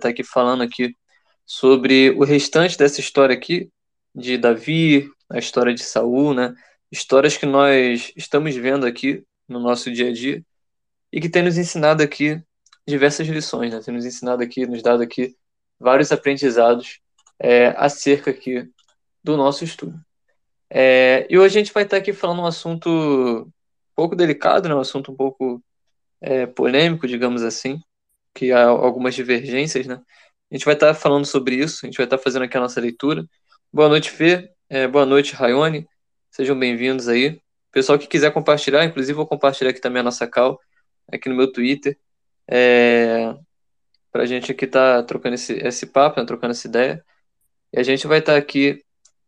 estar aqui falando aqui sobre o restante dessa história aqui de Davi, a história de Saul, né? Histórias que nós estamos vendo aqui no nosso dia a dia e que tem nos ensinado aqui diversas lições, né? Tem nos ensinado aqui, nos dado aqui vários aprendizados é, acerca aqui do nosso estudo. É, e hoje a gente vai estar aqui falando um assunto um pouco delicado, né? um assunto um pouco é, polêmico, digamos assim, que há algumas divergências, né? A gente vai estar falando sobre isso, a gente vai estar fazendo aqui a nossa leitura. Boa noite, Fê. É, boa noite, Rayone. Sejam bem-vindos aí. Pessoal que quiser compartilhar, inclusive vou compartilhar aqui também a nossa cal, aqui no meu Twitter, é, para a gente aqui estar tá trocando esse, esse papo, né, trocando essa ideia. E a gente vai estar aqui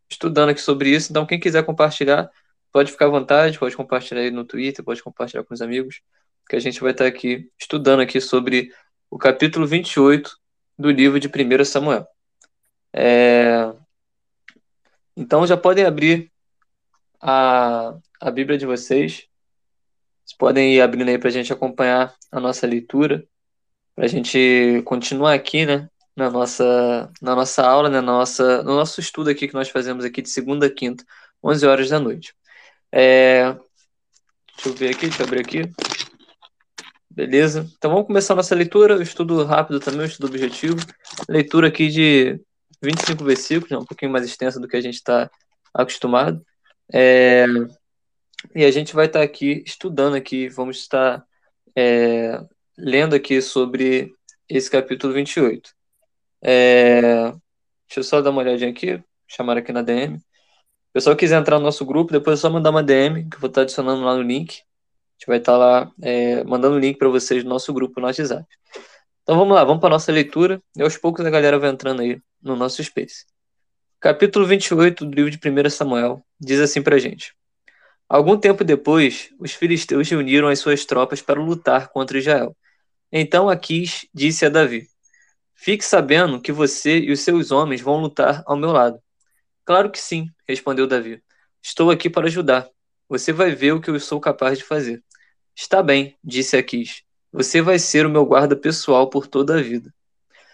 estudando aqui sobre isso. Então, quem quiser compartilhar, pode ficar à vontade, pode compartilhar aí no Twitter, pode compartilhar com os amigos, que a gente vai estar aqui estudando aqui sobre o capítulo 28 do livro de 1 Samuel. É... Então, já podem abrir a, a Bíblia de vocês. Vocês podem ir abrindo aí para a gente acompanhar a nossa leitura, para a gente continuar aqui, né, na nossa, na nossa aula, na nossa, no nosso estudo aqui que nós fazemos aqui de segunda a quinta, 11 horas da noite. É... Deixa eu ver aqui, deixa eu abrir aqui. Beleza? Então vamos começar nossa leitura, o estudo rápido também, o estudo objetivo. Leitura aqui de 25 versículos, né, um pouquinho mais extensa do que a gente está acostumado. É... E a gente vai estar tá aqui estudando aqui, vamos estar é... lendo aqui sobre esse capítulo 28. É... Deixa eu só dar uma olhadinha aqui, chamar aqui na DM. Se o pessoal quiser entrar no nosso grupo, depois é só mandar uma DM, que eu vou estar adicionando lá no link. A gente vai estar lá é, mandando o link para vocês no nosso grupo no WhatsApp. Então vamos lá, vamos para a nossa leitura. E aos poucos a galera vai entrando aí no nosso Space. Capítulo 28 do livro de 1 Samuel diz assim para gente. Algum tempo depois, os filisteus reuniram as suas tropas para lutar contra Israel. Então Aquis disse a Davi: Fique sabendo que você e os seus homens vão lutar ao meu lado. Claro que sim, respondeu Davi. Estou aqui para ajudar. Você vai ver o que eu sou capaz de fazer. Está bem, disse Aquis. Você vai ser o meu guarda pessoal por toda a vida.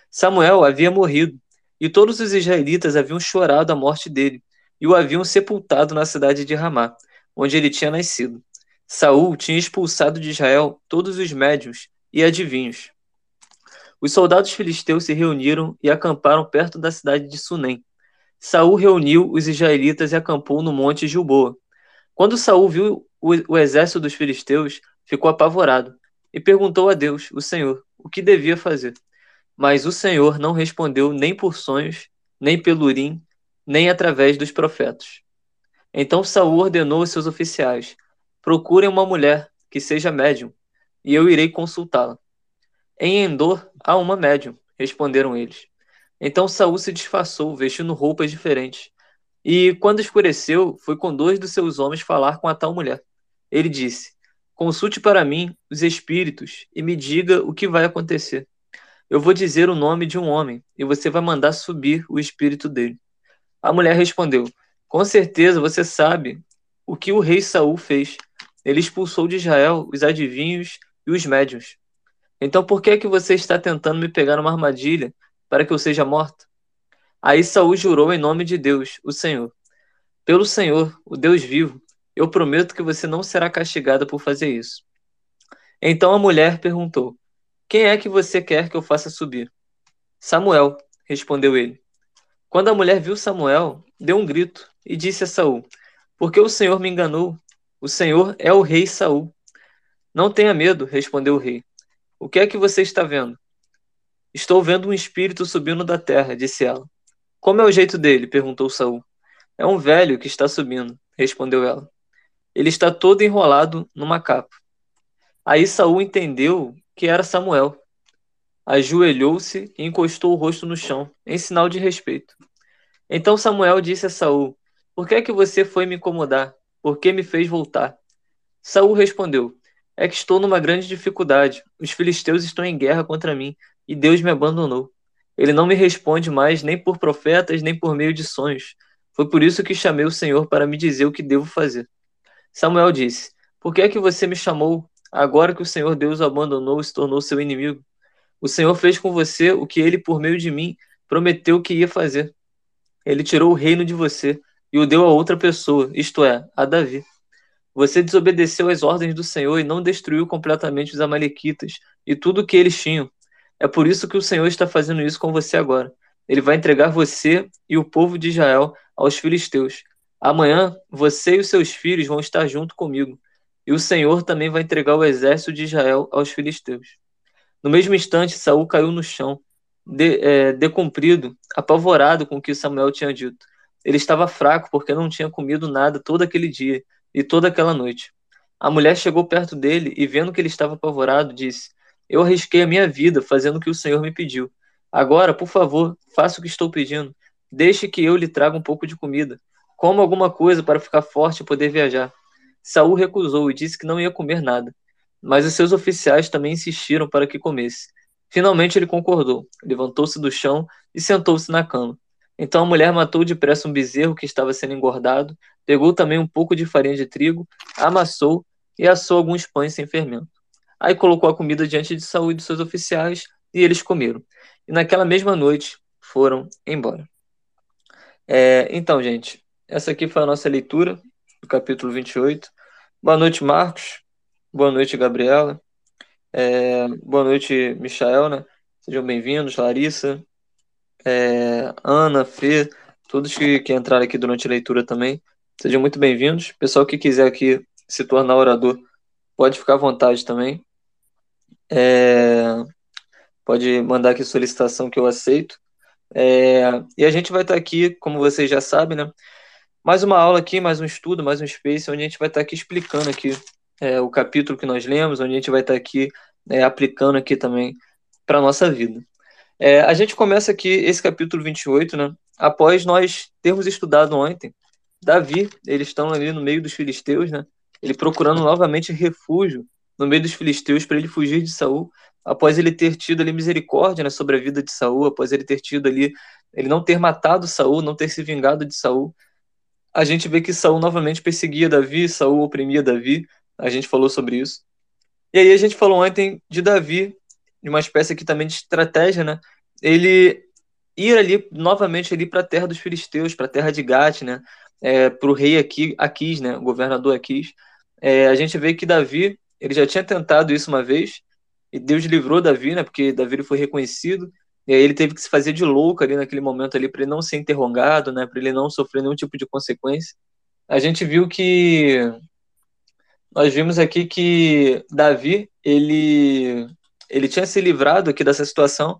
Samuel havia morrido, e todos os israelitas haviam chorado a morte dele, e o haviam sepultado na cidade de Ramá, onde ele tinha nascido. Saul tinha expulsado de Israel todos os médiuns e adivinhos. Os soldados filisteus se reuniram e acamparam perto da cidade de Sunem. Saul reuniu os israelitas e acampou no monte Gilboa. Quando Saul viu o, o exército dos filisteus, ficou apavorado e perguntou a Deus, o Senhor, o que devia fazer. Mas o Senhor não respondeu nem por sonhos, nem pelo urim, nem através dos profetas. Então Saul ordenou aos seus oficiais: Procurem uma mulher que seja médium, e eu irei consultá-la. Em Endor há uma médium, responderam eles. Então Saul se disfarçou, vestindo roupas diferentes. E, quando escureceu, foi com dois dos seus homens falar com a tal mulher. Ele disse: Consulte para mim os espíritos e me diga o que vai acontecer. Eu vou dizer o nome de um homem e você vai mandar subir o espírito dele. A mulher respondeu: Com certeza você sabe o que o rei Saul fez. Ele expulsou de Israel os adivinhos e os médiuns. Então por que é que você está tentando me pegar numa armadilha para que eu seja morta? Aí Saul jurou em nome de Deus, o Senhor. Pelo Senhor, o Deus vivo, eu prometo que você não será castigada por fazer isso. Então a mulher perguntou: Quem é que você quer que eu faça subir? Samuel, respondeu ele. Quando a mulher viu Samuel, deu um grito e disse a Saul: Porque o Senhor me enganou? O Senhor é o rei Saul. Não tenha medo, respondeu o rei. O que é que você está vendo? Estou vendo um espírito subindo da terra, disse ela. Como é o jeito dele? perguntou Saul. É um velho que está subindo, respondeu ela. Ele está todo enrolado numa capa. Aí Saul entendeu que era Samuel. Ajoelhou-se e encostou o rosto no chão, em sinal de respeito. Então Samuel disse a Saul: Por que é que você foi me incomodar? Por que me fez voltar? Saul respondeu: é que estou numa grande dificuldade. Os filisteus estão em guerra contra mim e Deus me abandonou. Ele não me responde mais nem por profetas, nem por meio de sonhos. Foi por isso que chamei o Senhor para me dizer o que devo fazer. Samuel disse: Por que é que você me chamou agora que o Senhor Deus o abandonou e se tornou seu inimigo? O Senhor fez com você o que ele, por meio de mim, prometeu que ia fazer. Ele tirou o reino de você e o deu a outra pessoa, isto é, a Davi. Você desobedeceu às ordens do Senhor e não destruiu completamente os Amalequitas e tudo o que eles tinham. É por isso que o Senhor está fazendo isso com você agora. Ele vai entregar você e o povo de Israel aos filisteus. Amanhã você e os seus filhos vão estar junto comigo. E o Senhor também vai entregar o exército de Israel aos filisteus. No mesmo instante, Saul caiu no chão, de, é, decumprido, apavorado com o que Samuel tinha dito. Ele estava fraco porque não tinha comido nada todo aquele dia e toda aquela noite. A mulher chegou perto dele e, vendo que ele estava apavorado, disse: Eu arrisquei a minha vida fazendo o que o Senhor me pediu. Agora, por favor, faça o que estou pedindo. Deixe que eu lhe traga um pouco de comida. Coma alguma coisa para ficar forte e poder viajar. Saul recusou e disse que não ia comer nada. Mas os seus oficiais também insistiram para que comesse. Finalmente ele concordou, levantou-se do chão e sentou-se na cama. Então a mulher matou depressa um bezerro que estava sendo engordado, pegou também um pouco de farinha de trigo, amassou e assou alguns pães sem fermento. Aí colocou a comida diante de Saul e dos seus oficiais, e eles comeram. E naquela mesma noite foram embora. É, então, gente, essa aqui foi a nossa leitura do capítulo 28. Boa noite, Marcos. Boa noite, Gabriela. É, boa noite, Michael, né? Sejam bem-vindos, Larissa, é, Ana, Fê, todos que, que entraram aqui durante a leitura também. Sejam muito bem-vindos. Pessoal que quiser aqui se tornar orador, pode ficar à vontade também. É, pode mandar aqui solicitação que eu aceito. É, e a gente vai estar aqui, como vocês já sabem, né? Mais uma aula aqui, mais um estudo, mais um space, onde a gente vai estar aqui explicando aqui é, o capítulo que nós lemos, onde a gente vai estar aqui é, aplicando aqui também para a nossa vida. É, a gente começa aqui esse capítulo 28, né? Após nós termos estudado ontem, Davi, eles estão ali no meio dos filisteus, né? Ele procurando novamente refúgio no meio dos filisteus para ele fugir de Saul, após ele ter tido ali misericórdia né, sobre a vida de Saul, após ele ter tido ali, ele não ter matado Saul, não ter se vingado de Saul. A gente vê que Saul novamente perseguia Davi, Saul oprimia Davi. A gente falou sobre isso. E aí a gente falou ontem de Davi de uma espécie aqui também de estratégia, né? Ele ir ali novamente ali para a terra dos filisteus, para a terra de Gate, né? É, para o rei aqui, Aquis, né? O governador Aquis. É, a gente vê que Davi ele já tinha tentado isso uma vez e Deus livrou Davi, né? Porque Davi foi reconhecido e aí ele teve que se fazer de louco ali naquele momento ali para ele não ser interrogado, né? Para ele não sofrer nenhum tipo de consequência. A gente viu que nós vimos aqui que Davi ele ele tinha se livrado aqui dessa situação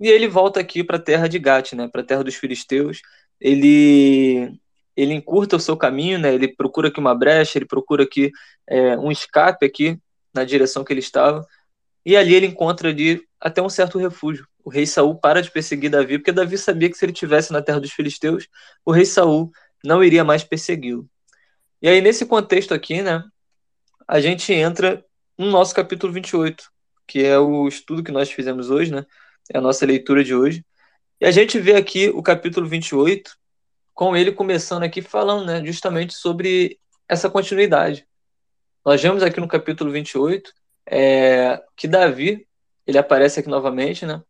e ele volta aqui para a terra de Gate, né, para a terra dos filisteus. Ele ele encurta o seu caminho, né? Ele procura aqui uma brecha, ele procura aqui é, um escape aqui na direção que ele estava. E ali ele encontra ali até um certo refúgio. O rei Saul para de perseguir Davi, porque Davi sabia que se ele tivesse na terra dos filisteus, o rei Saul não iria mais persegui-lo. E aí nesse contexto aqui, né, a gente entra no nosso capítulo 28, que é o estudo que nós fizemos hoje, né? É a nossa leitura de hoje. E a gente vê aqui o capítulo 28, com ele começando aqui falando, né, justamente sobre essa continuidade. Nós vemos aqui no capítulo 28 é, que Davi, ele aparece aqui novamente, né?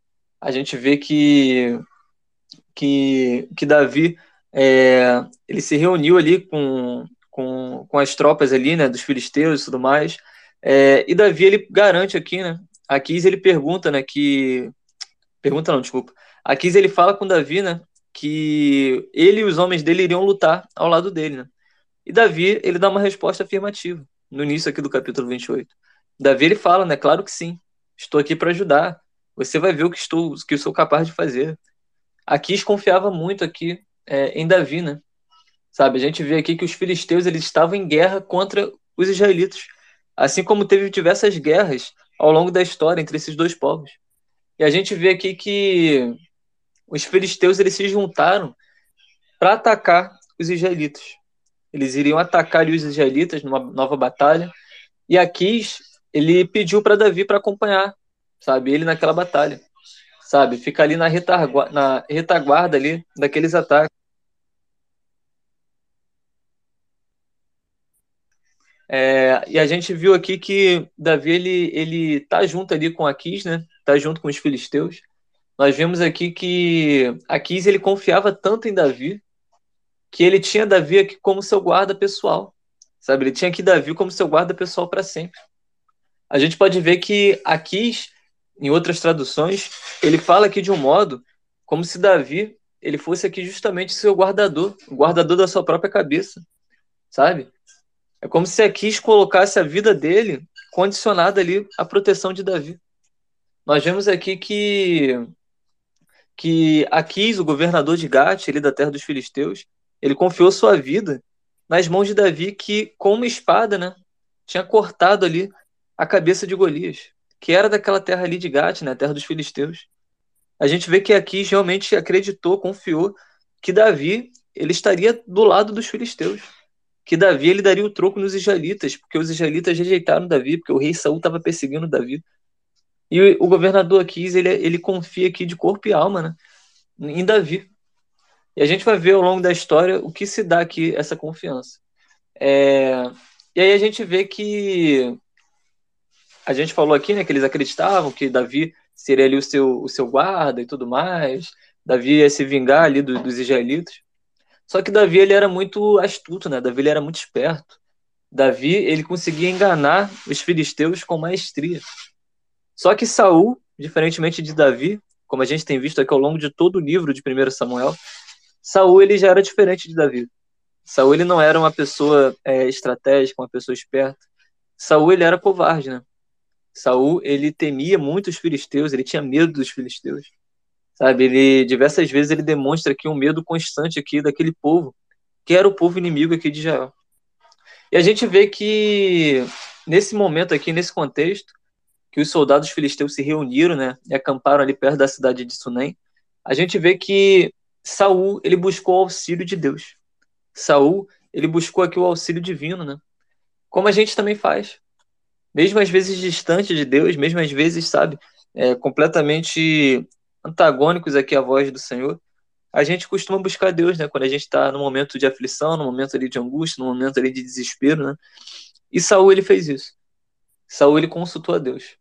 A gente vê que que, que Davi é, ele se reuniu ali com, com, com as tropas ali, né, dos filisteus e tudo mais, é, e Davi ele garante aqui, né? Aqui ele pergunta, né, que pergunta não, desculpa. Aqui ele fala com Davi, né, que ele e os homens dele iriam lutar ao lado dele, né? E Davi, ele dá uma resposta afirmativa no início aqui do capítulo 28. Davi ele fala, né, claro que sim. Estou aqui para ajudar. Você vai ver o que estou, que eu sou capaz de fazer. Aquis confiava muito aqui é, em Davi, né? Sabe, a gente vê aqui que os filisteus eles estavam em guerra contra os israelitas. Assim como teve diversas guerras ao longo da história entre esses dois povos. E a gente vê aqui que os filisteus eles se juntaram para atacar os israelitas. Eles iriam atacar os israelitas numa nova batalha. E Aquis, ele pediu para Davi para acompanhar, sabe, ele naquela batalha. Sabe, fica ali na retaguarda, na retaguarda ali daqueles ataques. É, e a gente viu aqui que Davi ele, ele tá junto ali com Aquis, né? tá junto com os filisteus. Nós vemos aqui que Aquis ele confiava tanto em Davi que ele tinha Davi aqui como seu guarda pessoal. Sabe, ele tinha aqui Davi como seu guarda pessoal para sempre. A gente pode ver que Aquis, em outras traduções, ele fala aqui de um modo como se Davi ele fosse aqui justamente seu guardador, o guardador da sua própria cabeça, sabe? É como se Aquis colocasse a vida dele condicionada ali à proteção de Davi. Nós vemos aqui que que Aquis, o governador de Gate, ele da terra dos filisteus, ele confiou sua vida nas mãos de Davi, que com uma espada, né, tinha cortado ali a cabeça de Golias, que era daquela terra ali de Gate, né, terra dos filisteus. A gente vê que Aquis realmente acreditou, confiou que Davi ele estaria do lado dos filisteus que Davi ele daria o troco nos israelitas, porque os israelitas rejeitaram Davi, porque o rei Saul estava perseguindo Davi. E o, o governador Aquis, ele, ele confia aqui de corpo e alma né, em Davi. E a gente vai ver ao longo da história o que se dá aqui essa confiança. É, e aí a gente vê que a gente falou aqui né, que eles acreditavam que Davi seria ali o seu, o seu guarda e tudo mais, Davi ia se vingar ali do, dos israelitas. Só que Davi ele era muito astuto, né? Davi ele era muito esperto. Davi ele conseguia enganar os filisteus com maestria. Só que Saul, diferentemente de Davi, como a gente tem visto aqui ao longo de todo o livro de 1 Samuel, Saul ele já era diferente de Davi. Saul ele não era uma pessoa é, estratégica, uma pessoa esperta. Saul ele era covarde, né? Saul ele temia muito os filisteus, ele tinha medo dos filisteus. Sabe, ele diversas vezes ele demonstra aqui um medo constante aqui daquele povo, que era o povo inimigo aqui de Israel. E a gente vê que nesse momento aqui, nesse contexto, que os soldados filisteus se reuniram, né, e acamparam ali perto da cidade de Sunem, a gente vê que Saul, ele buscou o auxílio de Deus. Saul, ele buscou aqui o auxílio divino, né? Como a gente também faz. Mesmo às vezes distante de Deus, mesmo às vezes, sabe, é, completamente antagônicos aqui à voz do Senhor, a gente costuma buscar Deus, né? Quando a gente está no momento de aflição, no momento ali de angústia, no momento ali de desespero, né? E Saul ele fez isso. Saul ele consultou a Deus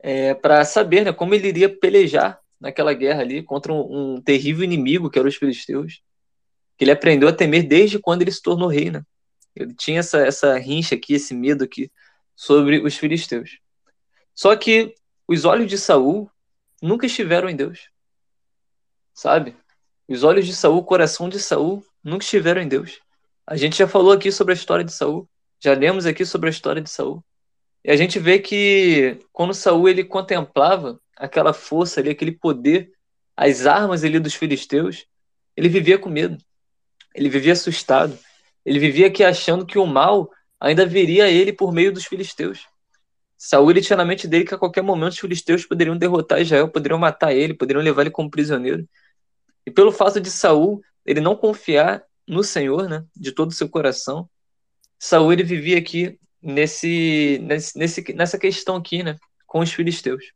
é, para saber, né, como ele iria pelejar naquela guerra ali contra um, um terrível inimigo que eram os filisteus, que ele aprendeu a temer desde quando ele se tornou rei, né? Ele tinha essa essa rincha aqui, esse medo aqui sobre os filisteus. Só que os olhos de Saul nunca estiveram em Deus. Sabe? Os olhos de Saul, o coração de Saul nunca estiveram em Deus. A gente já falou aqui sobre a história de Saul, já lemos aqui sobre a história de Saul. E a gente vê que quando Saul ele contemplava aquela força ali, aquele poder, as armas ali dos filisteus, ele vivia com medo. Ele vivia assustado. Ele vivia aqui achando que o mal ainda viria ele por meio dos filisteus. Ele tinha na mente dele que a qualquer momento os filisteus poderiam derrotar Israel, poderiam matar ele, poderiam levar ele como prisioneiro. E pelo fato de Saul ele não confiar no Senhor, né, de todo o seu coração, Saul ele vivia aqui nesse, nesse nessa questão aqui, né, com os filisteus.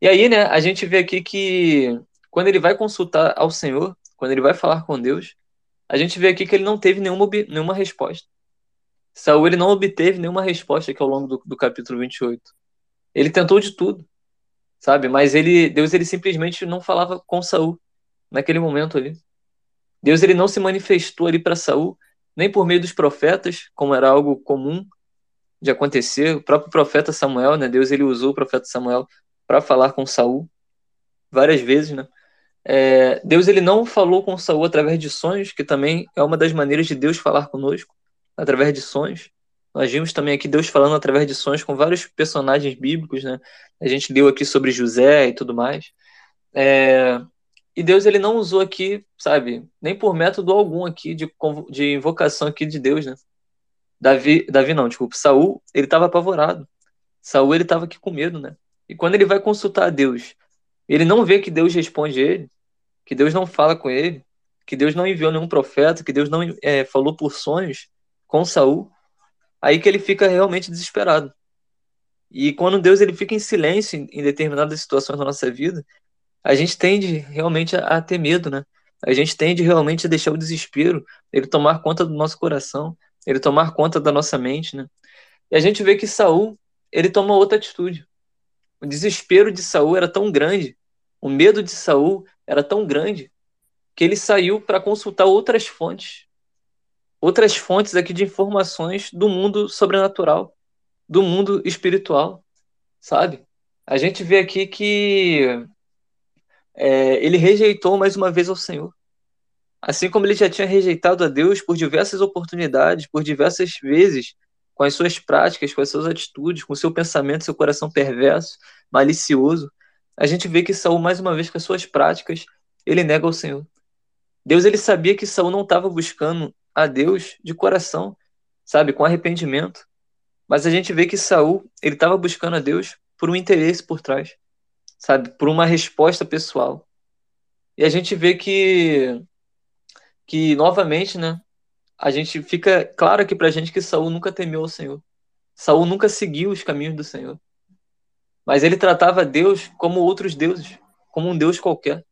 E aí, né, a gente vê aqui que quando ele vai consultar ao Senhor, quando ele vai falar com Deus, a gente vê aqui que ele não teve nenhuma, nenhuma resposta. Saul ele não obteve nenhuma resposta aqui ao longo do, do capítulo 28. Ele tentou de tudo, sabe? Mas ele, Deus ele simplesmente não falava com Saul naquele momento ali. Deus ele não se manifestou ali para Saul nem por meio dos profetas, como era algo comum de acontecer. O próprio profeta Samuel, né? Deus ele usou o profeta Samuel para falar com Saul várias vezes, né? É, Deus ele não falou com Saul através de sonhos, que também é uma das maneiras de Deus falar conosco através de sonhos. Nós vimos também aqui Deus falando através de sonhos com vários personagens bíblicos, né? A gente leu aqui sobre José e tudo mais. É... E Deus ele não usou aqui, sabe, nem por método algum aqui de, de invocação aqui de Deus, né? Davi, Davi não, desculpa, Saul, ele estava apavorado. Saul ele estava aqui com medo, né? E quando ele vai consultar a Deus, ele não vê que Deus responde ele, que Deus não fala com ele, que Deus não enviou nenhum profeta, que Deus não é, falou por sonhos com Saul, aí que ele fica realmente desesperado. E quando Deus ele fica em silêncio em determinadas situações da nossa vida, a gente tende realmente a, a ter medo, né? A gente tende realmente a deixar o desespero, ele tomar conta do nosso coração, ele tomar conta da nossa mente, né? E a gente vê que Saul, ele toma outra atitude. o desespero de Saul era tão grande, o medo de Saul era tão grande que ele saiu para consultar outras fontes, outras fontes aqui de informações do mundo sobrenatural, do mundo espiritual, sabe? A gente vê aqui que é, ele rejeitou mais uma vez ao Senhor. Assim como ele já tinha rejeitado a Deus por diversas oportunidades, por diversas vezes, com as suas práticas, com as suas atitudes, com seu pensamento, seu coração perverso, malicioso, a gente vê que Saul mais uma vez com as suas práticas, ele nega o Senhor. Deus ele sabia que Saul não estava buscando a Deus de coração, sabe, com arrependimento. Mas a gente vê que Saul, ele estava buscando a Deus por um interesse por trás, sabe, por uma resposta pessoal. E a gente vê que que novamente, né, a gente fica claro aqui pra gente que Saul nunca temeu o Senhor. Saul nunca seguiu os caminhos do Senhor. Mas ele tratava Deus como outros deuses, como um Deus qualquer.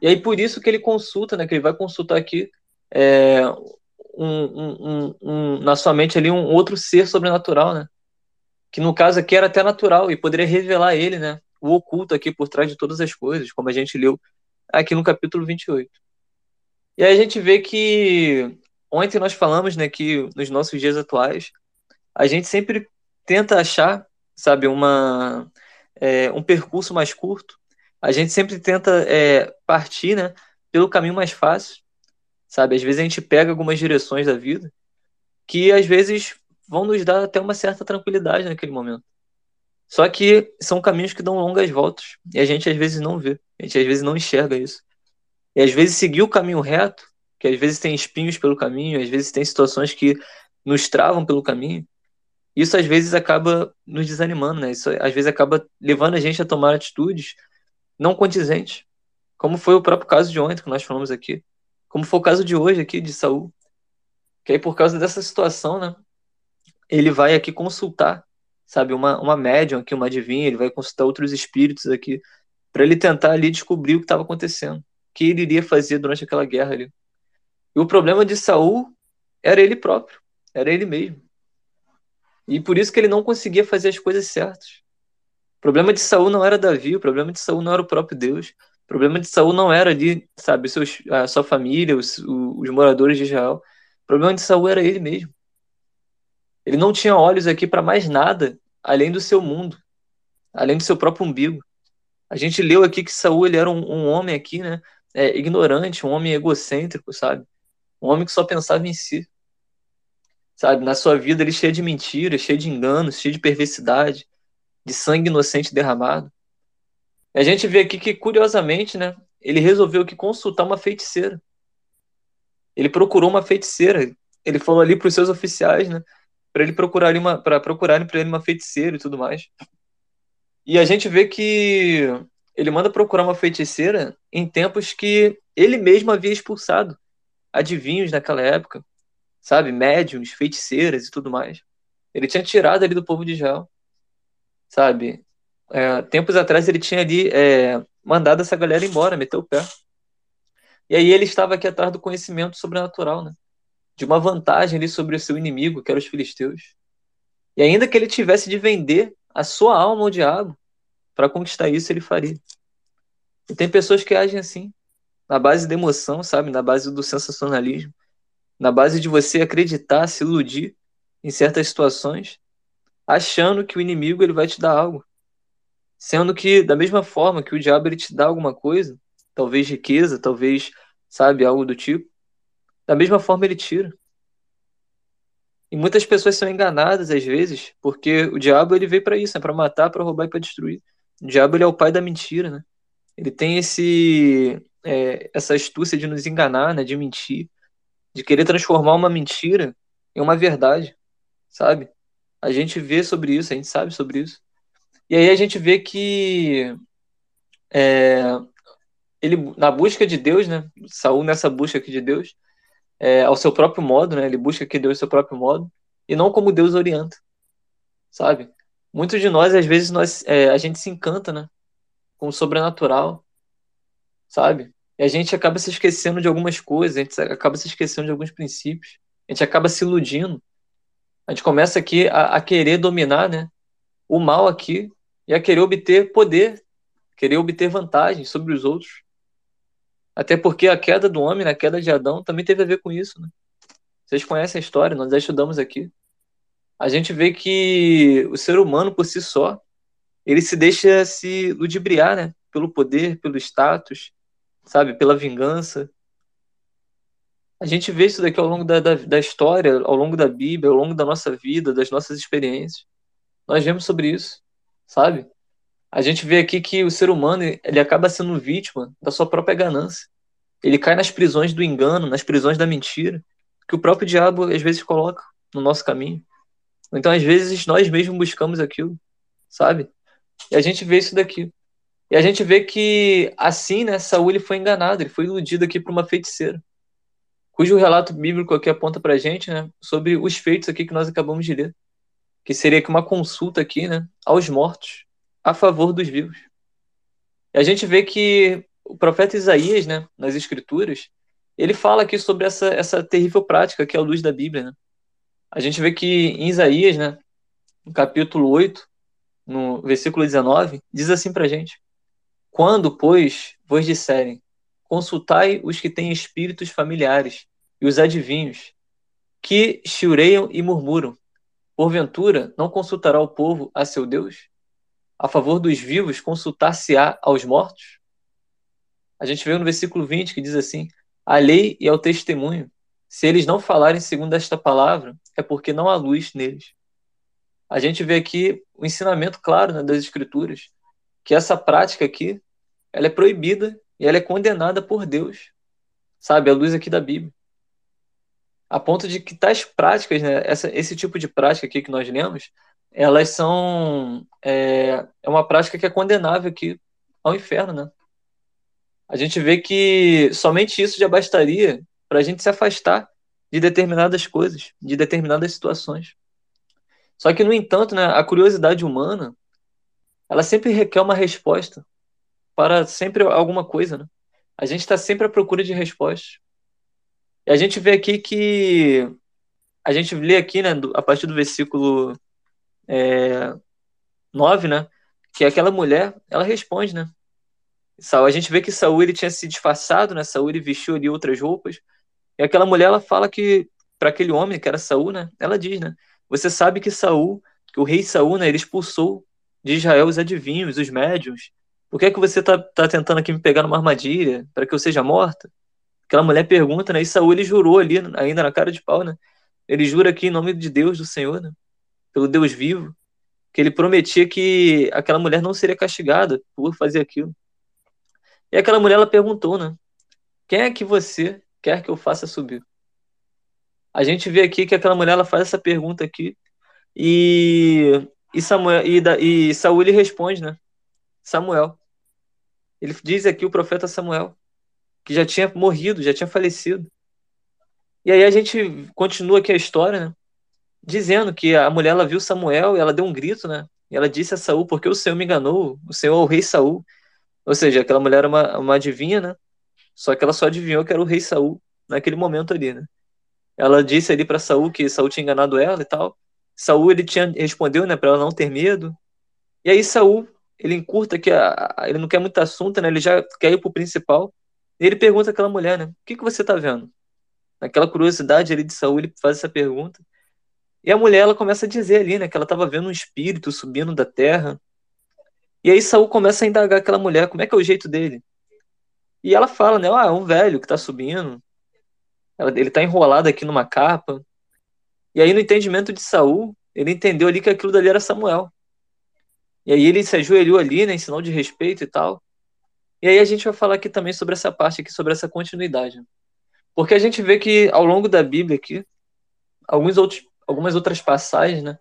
E aí por isso que ele consulta, né? Que ele vai consultar aqui é, um, um, um, na sua mente ali um outro ser sobrenatural, né? Que no caso aqui era até natural e poderia revelar ele, né? O oculto aqui por trás de todas as coisas, como a gente leu aqui no capítulo 28. E aí a gente vê que ontem nós falamos, né, que nos nossos dias atuais a gente sempre tenta achar, sabe, uma é, um percurso mais curto a gente sempre tenta é, partir, né, pelo caminho mais fácil, sabe? Às vezes a gente pega algumas direções da vida que às vezes vão nos dar até uma certa tranquilidade naquele momento. Só que são caminhos que dão longas voltas e a gente às vezes não vê, a gente às vezes não enxerga isso. E às vezes seguir o caminho reto, que às vezes tem espinhos pelo caminho, às vezes tem situações que nos travam pelo caminho, isso às vezes acaba nos desanimando, né? Isso às vezes acaba levando a gente a tomar atitudes não condizente, como foi o próprio caso de ontem que nós falamos aqui, como foi o caso de hoje aqui de Saul, que aí por causa dessa situação, né, ele vai aqui consultar, sabe, uma, uma médium aqui, uma adivinha, ele vai consultar outros espíritos aqui, para ele tentar ali descobrir o que estava acontecendo, o que ele iria fazer durante aquela guerra ali. E o problema de Saul era ele próprio, era ele mesmo. E por isso que ele não conseguia fazer as coisas certas. O problema de Saul não era Davi, o problema de Saul não era o próprio Deus. O problema de Saul não era ali, sabe, seus, a sua família, os, os moradores de Israel. O problema de Saul era ele mesmo. Ele não tinha olhos aqui para mais nada além do seu mundo, além do seu próprio umbigo. A gente leu aqui que Saul ele era um, um homem aqui, né, é, ignorante, um homem egocêntrico, sabe? Um homem que só pensava em si. Sabe, na sua vida ele cheio de mentiras, cheio de enganos, cheio de perversidade, de sangue inocente derramado. A gente vê aqui que, curiosamente, né, ele resolveu que consultar uma feiticeira. Ele procurou uma feiticeira. Ele falou ali para os seus oficiais, né, para ele procurar uma, para procurarem para ele uma feiticeira e tudo mais. E a gente vê que ele manda procurar uma feiticeira em tempos que ele mesmo havia expulsado adivinhos naquela época, sabe, médiums, feiticeiras e tudo mais. Ele tinha tirado ali do povo de Israel sabe? É, tempos atrás ele tinha ali é, mandado essa galera embora, meteu o pé. E aí ele estava aqui atrás do conhecimento sobrenatural, né? De uma vantagem ali sobre o seu inimigo, que eram os filisteus. E ainda que ele tivesse de vender a sua alma ao diabo, para conquistar isso ele faria. E tem pessoas que agem assim, na base da emoção, sabe? Na base do sensacionalismo, na base de você acreditar, se iludir em certas situações achando que o inimigo ele vai te dar algo. Sendo que, da mesma forma que o diabo ele te dá alguma coisa, talvez riqueza, talvez, sabe, algo do tipo, da mesma forma ele tira. E muitas pessoas são enganadas às vezes, porque o diabo ele veio para isso, é para matar, para roubar e para destruir. O diabo ele é o pai da mentira, né? Ele tem esse é, essa astúcia de nos enganar, né, de mentir, de querer transformar uma mentira em uma verdade, sabe? A gente vê sobre isso, a gente sabe sobre isso. E aí a gente vê que é, ele, na busca de Deus, né? Saul nessa busca aqui de Deus, é, ao seu próprio modo, né? Ele busca que Deus ao seu próprio modo e não como Deus orienta, sabe? Muitos de nós, às vezes, nós, é, a gente se encanta, né? Com o sobrenatural, sabe? E a gente acaba se esquecendo de algumas coisas, a gente acaba se esquecendo de alguns princípios, a gente acaba se iludindo a gente começa aqui a, a querer dominar, né? O mal aqui e a querer obter poder, querer obter vantagem sobre os outros. Até porque a queda do homem, a queda de Adão, também teve a ver com isso. Né? Vocês conhecem a história, nós já estudamos aqui. A gente vê que o ser humano, por si só, ele se deixa se ludibriar, né? Pelo poder, pelo status, sabe? Pela vingança. A gente vê isso daqui ao longo da, da, da história, ao longo da Bíblia, ao longo da nossa vida, das nossas experiências. Nós vemos sobre isso, sabe? A gente vê aqui que o ser humano ele acaba sendo vítima da sua própria ganância. Ele cai nas prisões do engano, nas prisões da mentira, que o próprio diabo às vezes coloca no nosso caminho. Então, às vezes, nós mesmos buscamos aquilo, sabe? E a gente vê isso daqui. E a gente vê que, assim, né, Saul ele foi enganado, ele foi iludido aqui por uma feiticeira cujo relato bíblico aqui aponta para a gente né, sobre os feitos aqui que nós acabamos de ler, que seria aqui uma consulta aqui né, aos mortos a favor dos vivos. E a gente vê que o profeta Isaías, né, nas escrituras, ele fala aqui sobre essa, essa terrível prática que é a luz da Bíblia. Né? A gente vê que em Isaías, né, no capítulo 8, no versículo 19, diz assim para a gente: Quando, pois, vos disserem, Consultai os que têm espíritos familiares e os adivinhos, que chiureiam e murmuram. Porventura, não consultará o povo a seu Deus? A favor dos vivos, consultar-se-á aos mortos? A gente vê no versículo 20 que diz assim: A lei e ao testemunho, se eles não falarem segundo esta palavra, é porque não há luz neles. A gente vê aqui o ensinamento claro né, das Escrituras, que essa prática aqui ela é proibida e ela é condenada por Deus, sabe? A luz aqui da Bíblia. A ponto de que tais práticas, né, essa, esse tipo de prática aqui que nós lemos, elas são. É, é uma prática que é condenável aqui ao inferno, né? A gente vê que somente isso já bastaria para a gente se afastar de determinadas coisas, de determinadas situações. Só que, no entanto, né, a curiosidade humana, ela sempre requer uma resposta para sempre alguma coisa, né? A gente está sempre à procura de respostas. E a gente vê aqui que. A gente lê aqui, né, a partir do versículo é, 9, né? Que aquela mulher, ela responde, né? Saul, a gente vê que Saul ele tinha se disfarçado, né? Saul ele vestiu ali outras roupas. E aquela mulher, ela fala que para aquele homem que era Saul, né? Ela diz, né? Você sabe que Saul, que o rei Saul, né? Ele expulsou de Israel os adivinhos, os médiums, por que é que você tá, tá tentando aqui me pegar numa armadilha para que eu seja morta? Aquela mulher pergunta, né? E Saul ele jurou ali, ainda na cara de pau, né? Ele jura aqui em nome de Deus, do Senhor, né? Pelo Deus vivo, que ele prometia que aquela mulher não seria castigada por fazer aquilo. E aquela mulher ela perguntou, né? Quem é que você quer que eu faça subir? A gente vê aqui que aquela mulher ela faz essa pergunta aqui e e Samuel e, da, e Saul ele responde, né? Samuel. Ele diz aqui o profeta Samuel, que já tinha morrido, já tinha falecido. E aí a gente continua aqui a história, né? Dizendo que a mulher ela viu Samuel e ela deu um grito, né? E ela disse a Saul, porque o Senhor me enganou, o Senhor é o rei Saul. Ou seja, aquela mulher era uma, uma adivinha, né? Só que ela só adivinhou que era o rei Saul naquele momento ali, né? Ela disse ali para Saul que Saul tinha enganado ela e tal. Saul ele tinha respondeu, né, para ela não ter medo. E aí Saul ele encurta que a, ele não quer muito assunto, né? Ele já quer ir pro principal. E ele pergunta àquela mulher, né? O que, que você tá vendo? Naquela curiosidade ali de Saul, ele faz essa pergunta. E a mulher, ela começa a dizer ali, né? Que ela tava vendo um espírito subindo da terra. E aí Saul começa a indagar aquela mulher, como é que é o jeito dele? E ela fala, né? Ah, é um velho que tá subindo. ele tá enrolado aqui numa capa. E aí, no entendimento de Saul, ele entendeu ali que aquilo dali era Samuel. E aí ele se ajoelhou ali, né, em sinal de respeito e tal. E aí a gente vai falar aqui também sobre essa parte aqui, sobre essa continuidade. Porque a gente vê que ao longo da Bíblia aqui, alguns outros, algumas outras passagens, né,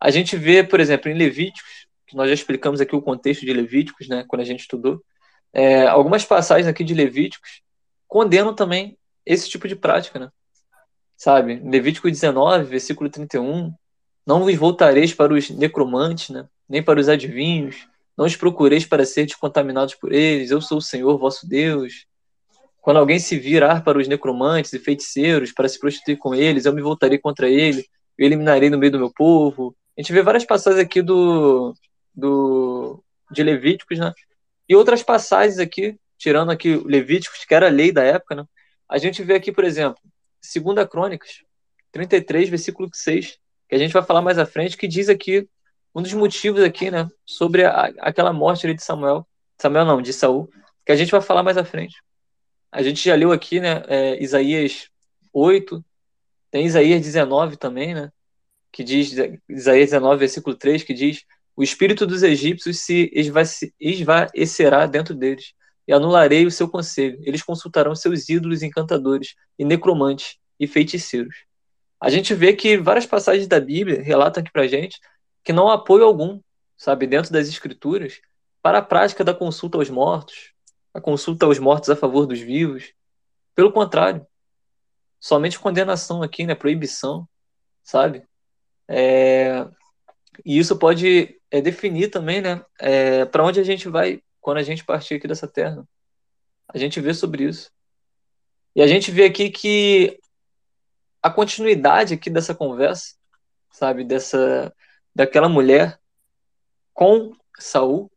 a gente vê, por exemplo, em Levíticos, que nós já explicamos aqui o contexto de Levíticos, né, quando a gente estudou, é, algumas passagens aqui de Levíticos condenam também esse tipo de prática, né? Sabe? Levítico 19, versículo 31, não vos voltareis para os necromantes, né? nem para os adivinhos. Não os procureis para ser contaminados por eles. Eu sou o Senhor vosso Deus. Quando alguém se virar para os necromantes e feiticeiros para se prostituir com eles, eu me voltarei contra ele, eu eliminarei no meio do meu povo. A gente vê várias passagens aqui do, do, de Levíticos, né? E outras passagens aqui, tirando aqui Levíticos, que era a lei da época, né? A gente vê aqui, por exemplo, 2 Crônicas, 33, versículo 6, que a gente vai falar mais à frente, que diz aqui um dos motivos aqui, né, sobre a, aquela morte ali de Samuel, Samuel não, de Saul, que a gente vai falar mais à frente. A gente já leu aqui, né, é, Isaías 8, tem Isaías 19 também, né, que diz, Isaías 19, versículo 3, que diz, o espírito dos egípcios se esvaecerá dentro deles, e anularei o seu conselho. Eles consultarão seus ídolos encantadores, e necromantes, e feiticeiros. A gente vê que várias passagens da Bíblia relatam aqui pra gente que não há apoio algum, sabe, dentro das escrituras, para a prática da consulta aos mortos, a consulta aos mortos a favor dos vivos. Pelo contrário, somente condenação aqui, né, proibição, sabe? É... E isso pode é, definir também, né, é, para onde a gente vai quando a gente partir aqui dessa terra. A gente vê sobre isso. E a gente vê aqui que a continuidade aqui dessa conversa, sabe, dessa daquela mulher com Saul,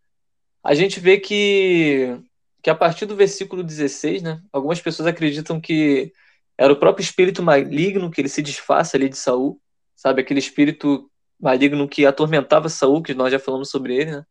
a gente vê que, que a partir do versículo 16, né, algumas pessoas acreditam que era o próprio espírito maligno que ele se disfarça ali de Saul, sabe, aquele espírito maligno que atormentava Saul, que nós já falamos sobre ele, né?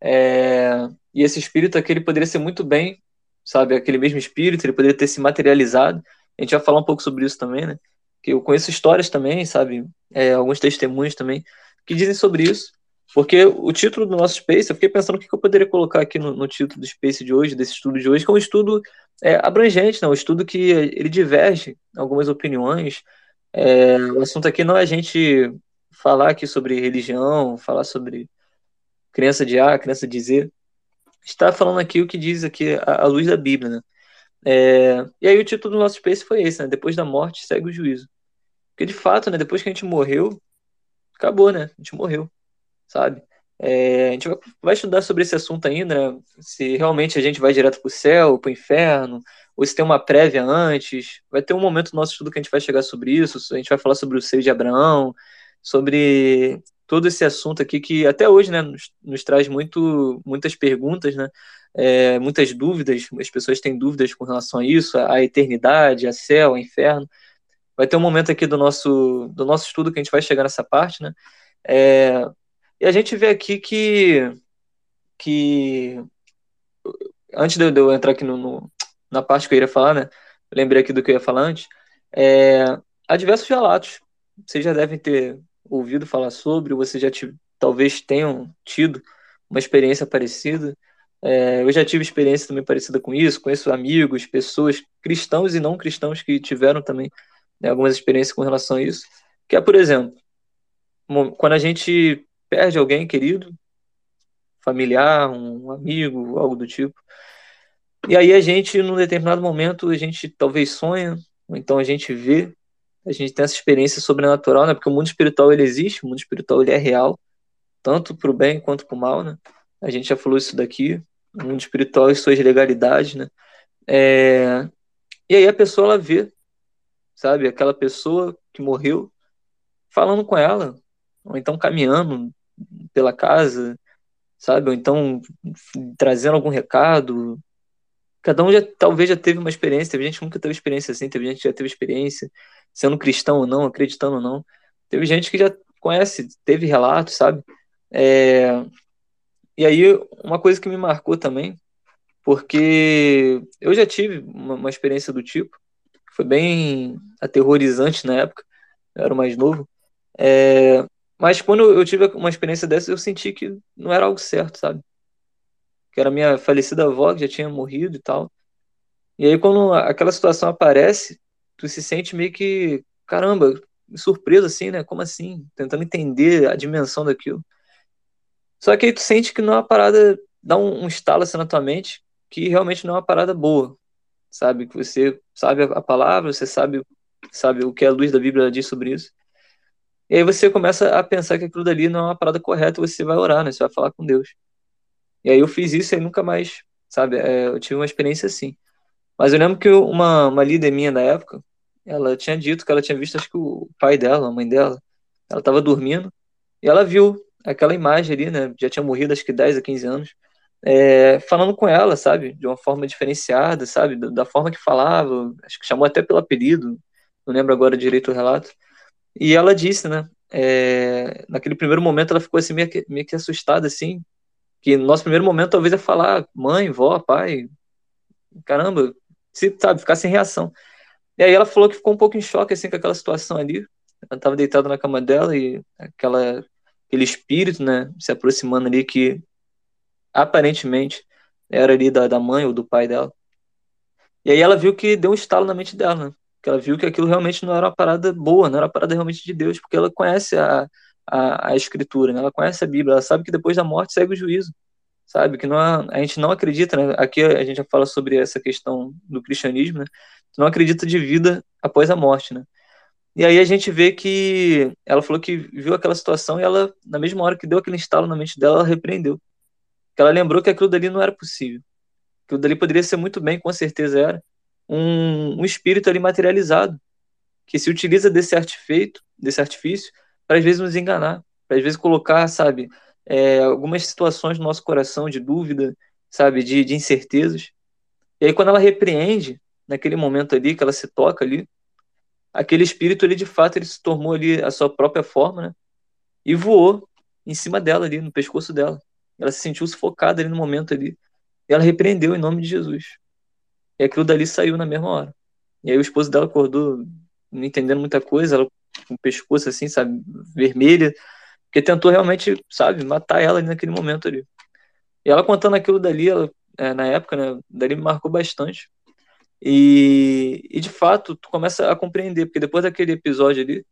É, e esse espírito aqui ele poderia ser muito bem, sabe, aquele mesmo espírito, ele poderia ter se materializado. A gente vai falar um pouco sobre isso também, né? Que eu conheço histórias também, sabe, é, alguns testemunhos também que dizem sobre isso. Porque o título do nosso Space, eu fiquei pensando o que eu poderia colocar aqui no, no título do Space de hoje, desse estudo de hoje, que é um estudo é, abrangente, né? um estudo que ele diverge algumas opiniões. É, o assunto aqui não é a gente falar aqui sobre religião, falar sobre crença de A, crença de Z. Está falando aqui o que diz aqui a, a luz da Bíblia, né? É, e aí o título do nosso Space foi esse, né? Depois da morte segue o juízo. Porque de fato, né, depois que a gente morreu, acabou, né? A gente morreu, sabe? É, a gente vai, estudar sobre esse assunto ainda, né? se realmente a gente vai direto para o céu, para o inferno, ou se tem uma prévia antes. Vai ter um momento no nosso estudo que a gente vai chegar sobre isso, a gente vai falar sobre o seio de Abraão, sobre todo esse assunto aqui que até hoje né, nos, nos traz muito, muitas perguntas, né? É, muitas dúvidas, as pessoas têm dúvidas com relação a isso, a, a eternidade, a céu, a inferno vai ter um momento aqui do nosso, do nosso estudo que a gente vai chegar nessa parte, né? É, e a gente vê aqui que, que antes de eu entrar aqui no, no, na parte que eu iria falar, né? Lembrei aqui do que eu ia falar antes. É, há diversos relatos. Vocês já devem ter ouvido falar sobre, vocês já talvez tenham tido uma experiência parecida. É, eu já tive experiência também parecida com isso, conheço amigos, pessoas cristãos e não cristãos que tiveram também né, algumas experiências com relação a isso, que é, por exemplo, quando a gente perde alguém querido, familiar, um amigo, algo do tipo, e aí a gente, num determinado momento, a gente talvez sonha, ou então a gente vê, a gente tem essa experiência sobrenatural, né? Porque o mundo espiritual ele existe, o mundo espiritual ele é real, tanto para o bem quanto para o mal, né? A gente já falou isso daqui, o mundo espiritual e suas legalidades, né? É... E aí a pessoa ela vê sabe? Aquela pessoa que morreu falando com ela, ou então caminhando pela casa, sabe? Ou então trazendo algum recado. Cada um já talvez já teve uma experiência, teve gente que nunca teve experiência assim, teve gente que já teve experiência, sendo cristão ou não, acreditando ou não. Teve gente que já conhece, teve relatos, sabe? É... E aí, uma coisa que me marcou também, porque eu já tive uma, uma experiência do tipo, foi bem aterrorizante na época, eu era mais novo. É, mas quando eu tive uma experiência dessa, eu senti que não era algo certo, sabe? Que era minha falecida avó, que já tinha morrido e tal. E aí, quando aquela situação aparece, tu se sente meio que, caramba, surpreso assim, né? Como assim? Tentando entender a dimensão daquilo. Só que aí tu sente que não é uma parada, dá um, um estalo assim na tua mente, que realmente não é uma parada boa, sabe? Que você sabe a palavra, você sabe, sabe o que a luz da Bíblia diz sobre isso. E aí você começa a pensar que aquilo dali não é uma parada correta, você vai orar, né? Você vai falar com Deus. E aí eu fiz isso e nunca mais, sabe? É, eu tive uma experiência assim. Mas eu lembro que uma, uma líder minha da época, ela tinha dito que ela tinha visto, acho que o pai dela, a mãe dela, ela estava dormindo, e ela viu aquela imagem ali, né? Já tinha morrido acho que 10 a 15 anos. É, falando com ela, sabe? De uma forma diferenciada, sabe? Da, da, forma que falava, acho que chamou até pelo apelido, não lembro agora direito o relato. E ela disse, né? É, naquele primeiro momento ela ficou assim meio que, meio que assustada, assim, que no nosso primeiro momento talvez é falar mãe, vó, pai, caramba, se, sabe, ficar sem reação. E aí ela falou que ficou um pouco em choque, assim, com aquela situação ali. Ela estava deitada na cama dela e aquela, aquele espírito, né, se aproximando ali que aparentemente era ali da, da mãe ou do pai dela. E aí ela viu que deu um estalo na mente dela, né? Que ela viu que aquilo realmente não era uma parada boa, não era uma parada realmente de Deus, porque ela conhece a, a, a escritura, né? ela conhece a Bíblia, ela sabe que depois da morte segue o juízo, sabe? Que não, a gente não acredita, né? Aqui a gente já fala sobre essa questão do cristianismo, né? Não acredita de vida após a morte, né? E aí a gente vê que ela falou que viu aquela situação e ela, na mesma hora que deu aquele estalo na mente dela, ela repreendeu. Que ela lembrou que aquilo dali não era possível. Aquilo dali poderia ser muito bem, com certeza era, um, um espírito ali materializado, que se utiliza desse artifeito, desse artifício, para às vezes nos enganar, para às vezes colocar, sabe, é, algumas situações no nosso coração de dúvida, sabe, de, de incertezas. E aí quando ela repreende, naquele momento ali, que ela se toca ali, aquele espírito ali, de fato, ele se tornou ali a sua própria forma, né? E voou em cima dela ali, no pescoço dela. Ela se sentiu sufocada ali no momento ali. E ela repreendeu em nome de Jesus. E aquilo dali saiu na mesma hora. E aí o esposo dela acordou, não entendendo muita coisa, ela com o pescoço assim, sabe, vermelha, porque tentou realmente, sabe, matar ela ali naquele momento ali. E ela contando aquilo dali, ela, é, na época, né, dali me marcou bastante. E, e de fato, tu começa a compreender, porque depois daquele episódio ali,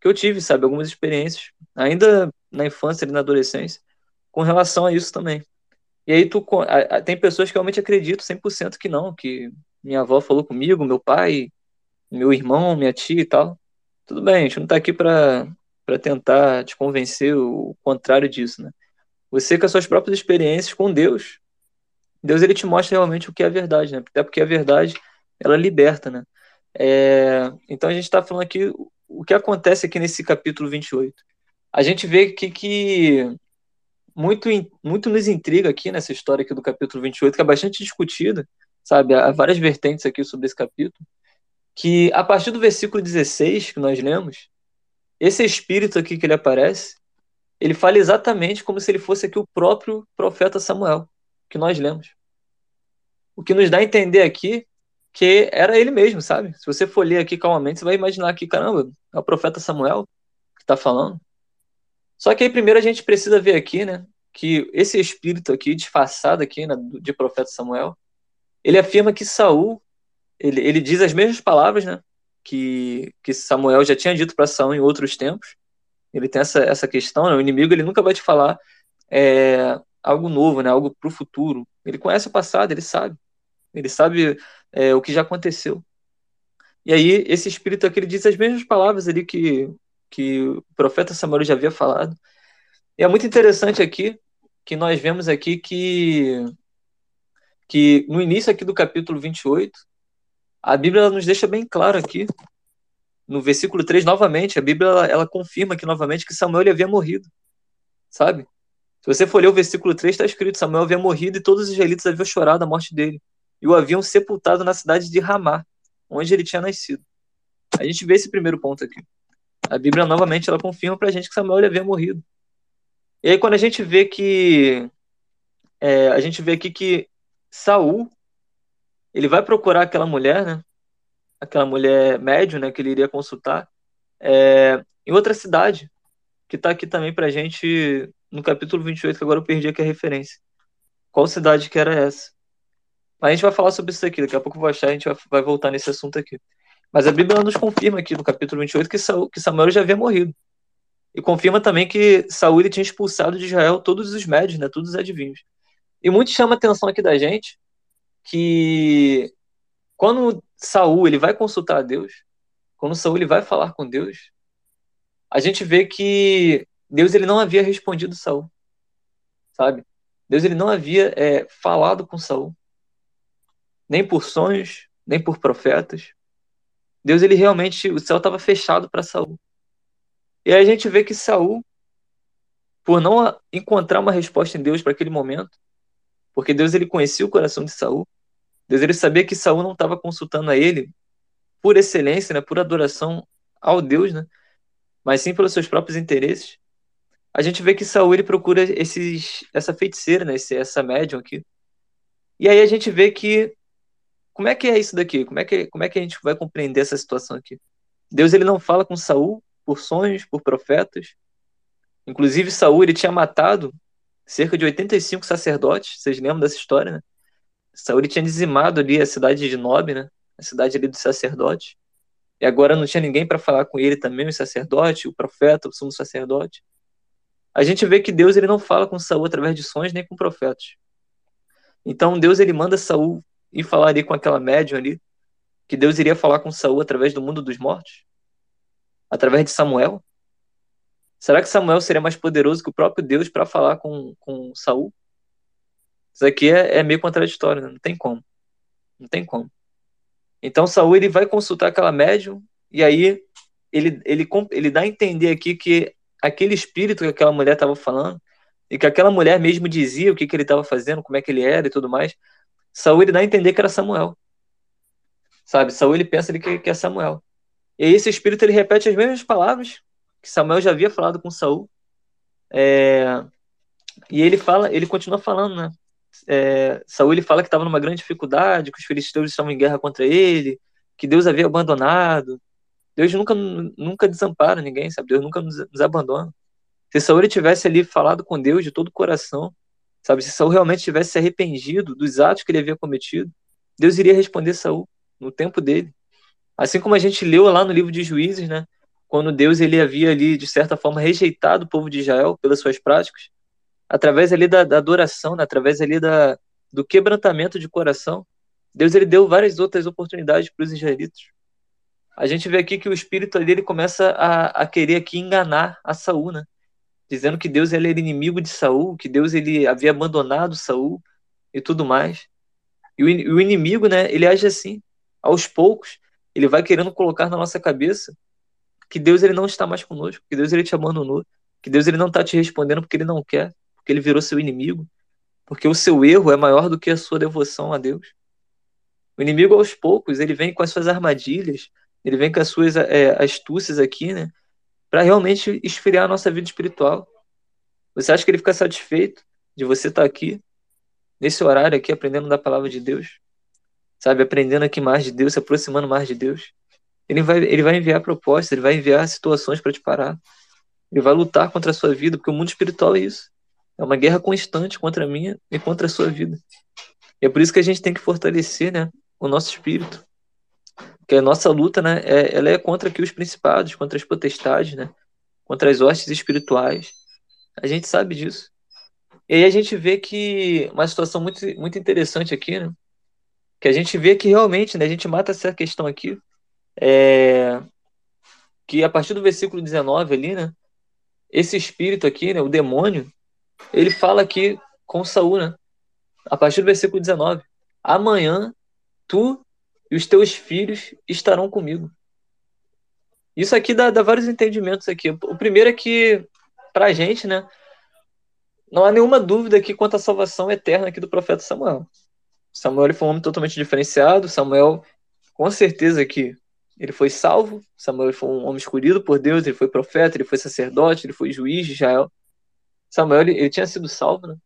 que eu tive, sabe, algumas experiências, ainda na infância e na adolescência, com relação a isso também. E aí tu tem pessoas que realmente acreditam 100% que não, que minha avó falou comigo, meu pai, meu irmão, minha tia e tal. Tudo bem, a gente não está aqui para tentar te convencer o contrário disso, né? Você com as suas próprias experiências com Deus, Deus ele te mostra realmente o que é a verdade, né? Até porque a verdade, ela liberta, né? É, então a gente está falando aqui o que acontece aqui nesse capítulo 28. A gente vê que muito, muito nos intriga aqui nessa história aqui do capítulo 28, que é bastante discutida, sabe? Há várias vertentes aqui sobre esse capítulo que a partir do versículo 16 que nós lemos, esse espírito aqui que ele aparece, ele fala exatamente como se ele fosse aqui o próprio profeta Samuel, que nós lemos. O que nos dá a entender aqui que era ele mesmo, sabe? Se você for ler aqui calmamente, você vai imaginar que, caramba, é o profeta Samuel que está falando. Só que aí primeiro a gente precisa ver aqui, né, que esse espírito aqui, disfarçado aqui né, de profeta Samuel, ele afirma que Saul ele, ele diz as mesmas palavras, né? Que, que Samuel já tinha dito para Saul em outros tempos. Ele tem essa, essa questão, né? O inimigo ele nunca vai te falar é, algo novo, né? Algo para o futuro. Ele conhece o passado, ele sabe. Ele sabe é, o que já aconteceu. E aí esse espírito aqui ele diz as mesmas palavras ali que que o profeta Samuel já havia falado. E é muito interessante aqui que nós vemos aqui que que no início aqui do capítulo 28, a Bíblia nos deixa bem claro aqui, no versículo 3, novamente, a Bíblia ela, ela confirma aqui novamente que Samuel havia morrido, sabe? Se você for ler o versículo 3, está escrito: Samuel havia morrido e todos os israelitas haviam chorado a morte dele, e o haviam sepultado na cidade de Ramá, onde ele tinha nascido. A gente vê esse primeiro ponto aqui. A Bíblia novamente ela confirma para a gente que Samuel havia morrido. E aí quando a gente vê que é, a gente vê aqui que Saul ele vai procurar aquela mulher, né? Aquela mulher médio, né? Que ele iria consultar é, em outra cidade, que está aqui também para a gente no capítulo 28, que agora eu perdi aqui a referência. Qual cidade que era essa? Mas a gente vai falar sobre isso aqui, daqui a pouco eu vou achar, a gente vai, vai voltar nesse assunto aqui. Mas a Bíblia nos confirma aqui no capítulo 28 que, Saul, que Samuel já havia morrido. E confirma também que Saul tinha expulsado de Israel todos os médios, né, todos os adivinhos. E muito chama a atenção aqui da gente que quando Saul ele vai consultar a Deus, quando Saul ele vai falar com Deus, a gente vê que Deus ele não havia respondido Saul, sabe? Deus ele não havia é, falado com Saul, nem por sonhos, nem por profetas. Deus ele realmente o céu estava fechado para Saul. E aí a gente vê que Saul por não encontrar uma resposta em Deus para aquele momento, porque Deus ele conhecia o coração de Saul. Deus ele sabia que Saul não estava consultando a ele por excelência, né, por adoração ao Deus, né, mas sim pelos seus próprios interesses. A gente vê que Saul ele procura esses, essa feiticeira, né, essa médium aqui. E aí a gente vê que como é que é isso daqui? Como é que como é que a gente vai compreender essa situação aqui? Deus ele não fala com Saul por sonhos, por profetas. Inclusive Saul ele tinha matado cerca de 85 sacerdotes, vocês lembram dessa história, né? Saul tinha dizimado ali a cidade de Nob, né? A cidade ali dos sacerdotes. E agora não tinha ninguém para falar com ele também, o sacerdote, o profeta, o sumo sacerdote. A gente vê que Deus ele não fala com Saul através de sonhos nem com profetas. Então Deus ele manda Saul ir falar ali com aquela médium ali, que Deus iria falar com Saul através do mundo dos mortos? Através de Samuel? Será que Samuel seria mais poderoso que o próprio Deus para falar com, com Saul? Isso aqui é, é meio contraditório, né? não tem como. Não tem como. Então Saul ele vai consultar aquela médium e aí ele, ele, ele dá a entender aqui que aquele espírito que aquela mulher estava falando e que aquela mulher mesmo dizia o que, que ele estava fazendo, como é que ele era e tudo mais, Saul ele dá a entender que era Samuel. Sabe? Saul ele pensa que, que é Samuel. E esse espírito ele repete as mesmas palavras que Samuel já havia falado com Saul. É... E ele fala, ele continua falando, né? É... Saul ele fala que estava numa grande dificuldade, que os filisteus estavam em guerra contra ele, que Deus havia abandonado. Deus nunca, nunca desampara ninguém, sabe? Deus nunca nos, nos abandona. Se Saul ele tivesse ali falado com Deus de todo o coração, Sabe, se Saul realmente tivesse se arrependido dos atos que ele havia cometido, Deus iria responder Saul no tempo dele. Assim como a gente leu lá no livro de Juízes, né? Quando Deus ele havia ali de certa forma rejeitado o povo de Israel pelas suas práticas, através ali da, da adoração, né? através ali da, do quebrantamento de coração, Deus ele deu várias outras oportunidades para os israelitas. A gente vê aqui que o espírito ali ele começa a, a querer aqui enganar a Saul, né? Dizendo que Deus ele era inimigo de Saul, que Deus ele havia abandonado Saul e tudo mais. E o, inimigo, né, ele age assim, aos poucos, ele vai querendo colocar na nossa cabeça que Deus ele não está mais conosco, que Deus ele te abandonou, que Deus ele não está te respondendo porque ele não quer, porque ele virou seu inimigo, porque o seu erro é maior do que a sua devoção a Deus. O inimigo aos poucos ele vem com as suas armadilhas, ele vem com as suas é, astúcias aqui, né? Para realmente esfriar a nossa vida espiritual. Você acha que ele fica satisfeito de você estar tá aqui, nesse horário aqui, aprendendo da palavra de Deus? Sabe, aprendendo aqui mais de Deus, se aproximando mais de Deus? Ele vai, ele vai enviar propostas, ele vai enviar situações para te parar. Ele vai lutar contra a sua vida, porque o mundo espiritual é isso. É uma guerra constante contra a minha e contra a sua vida. E é por isso que a gente tem que fortalecer né, o nosso espírito que a nossa luta, né, é, ela é contra aqui os principados, contra as potestades, né, contra as hostes espirituais. A gente sabe disso. E aí a gente vê que uma situação muito, muito interessante aqui, né, que a gente vê que realmente, né, a gente mata essa questão aqui, é, que a partir do versículo 19 ali, né, esse espírito aqui, né, o demônio, ele fala aqui com Saul, né, a partir do versículo 19, amanhã tu e os teus filhos estarão comigo. Isso aqui dá, dá vários entendimentos aqui. O primeiro é que, pra gente, né, não há nenhuma dúvida aqui quanto à salvação eterna aqui do profeta Samuel. Samuel foi um homem totalmente diferenciado. Samuel, com certeza que ele foi salvo. Samuel foi um homem escolhido por Deus. Ele foi profeta, ele foi sacerdote, ele foi juiz de Israel. Samuel ele, ele tinha sido salvo, né?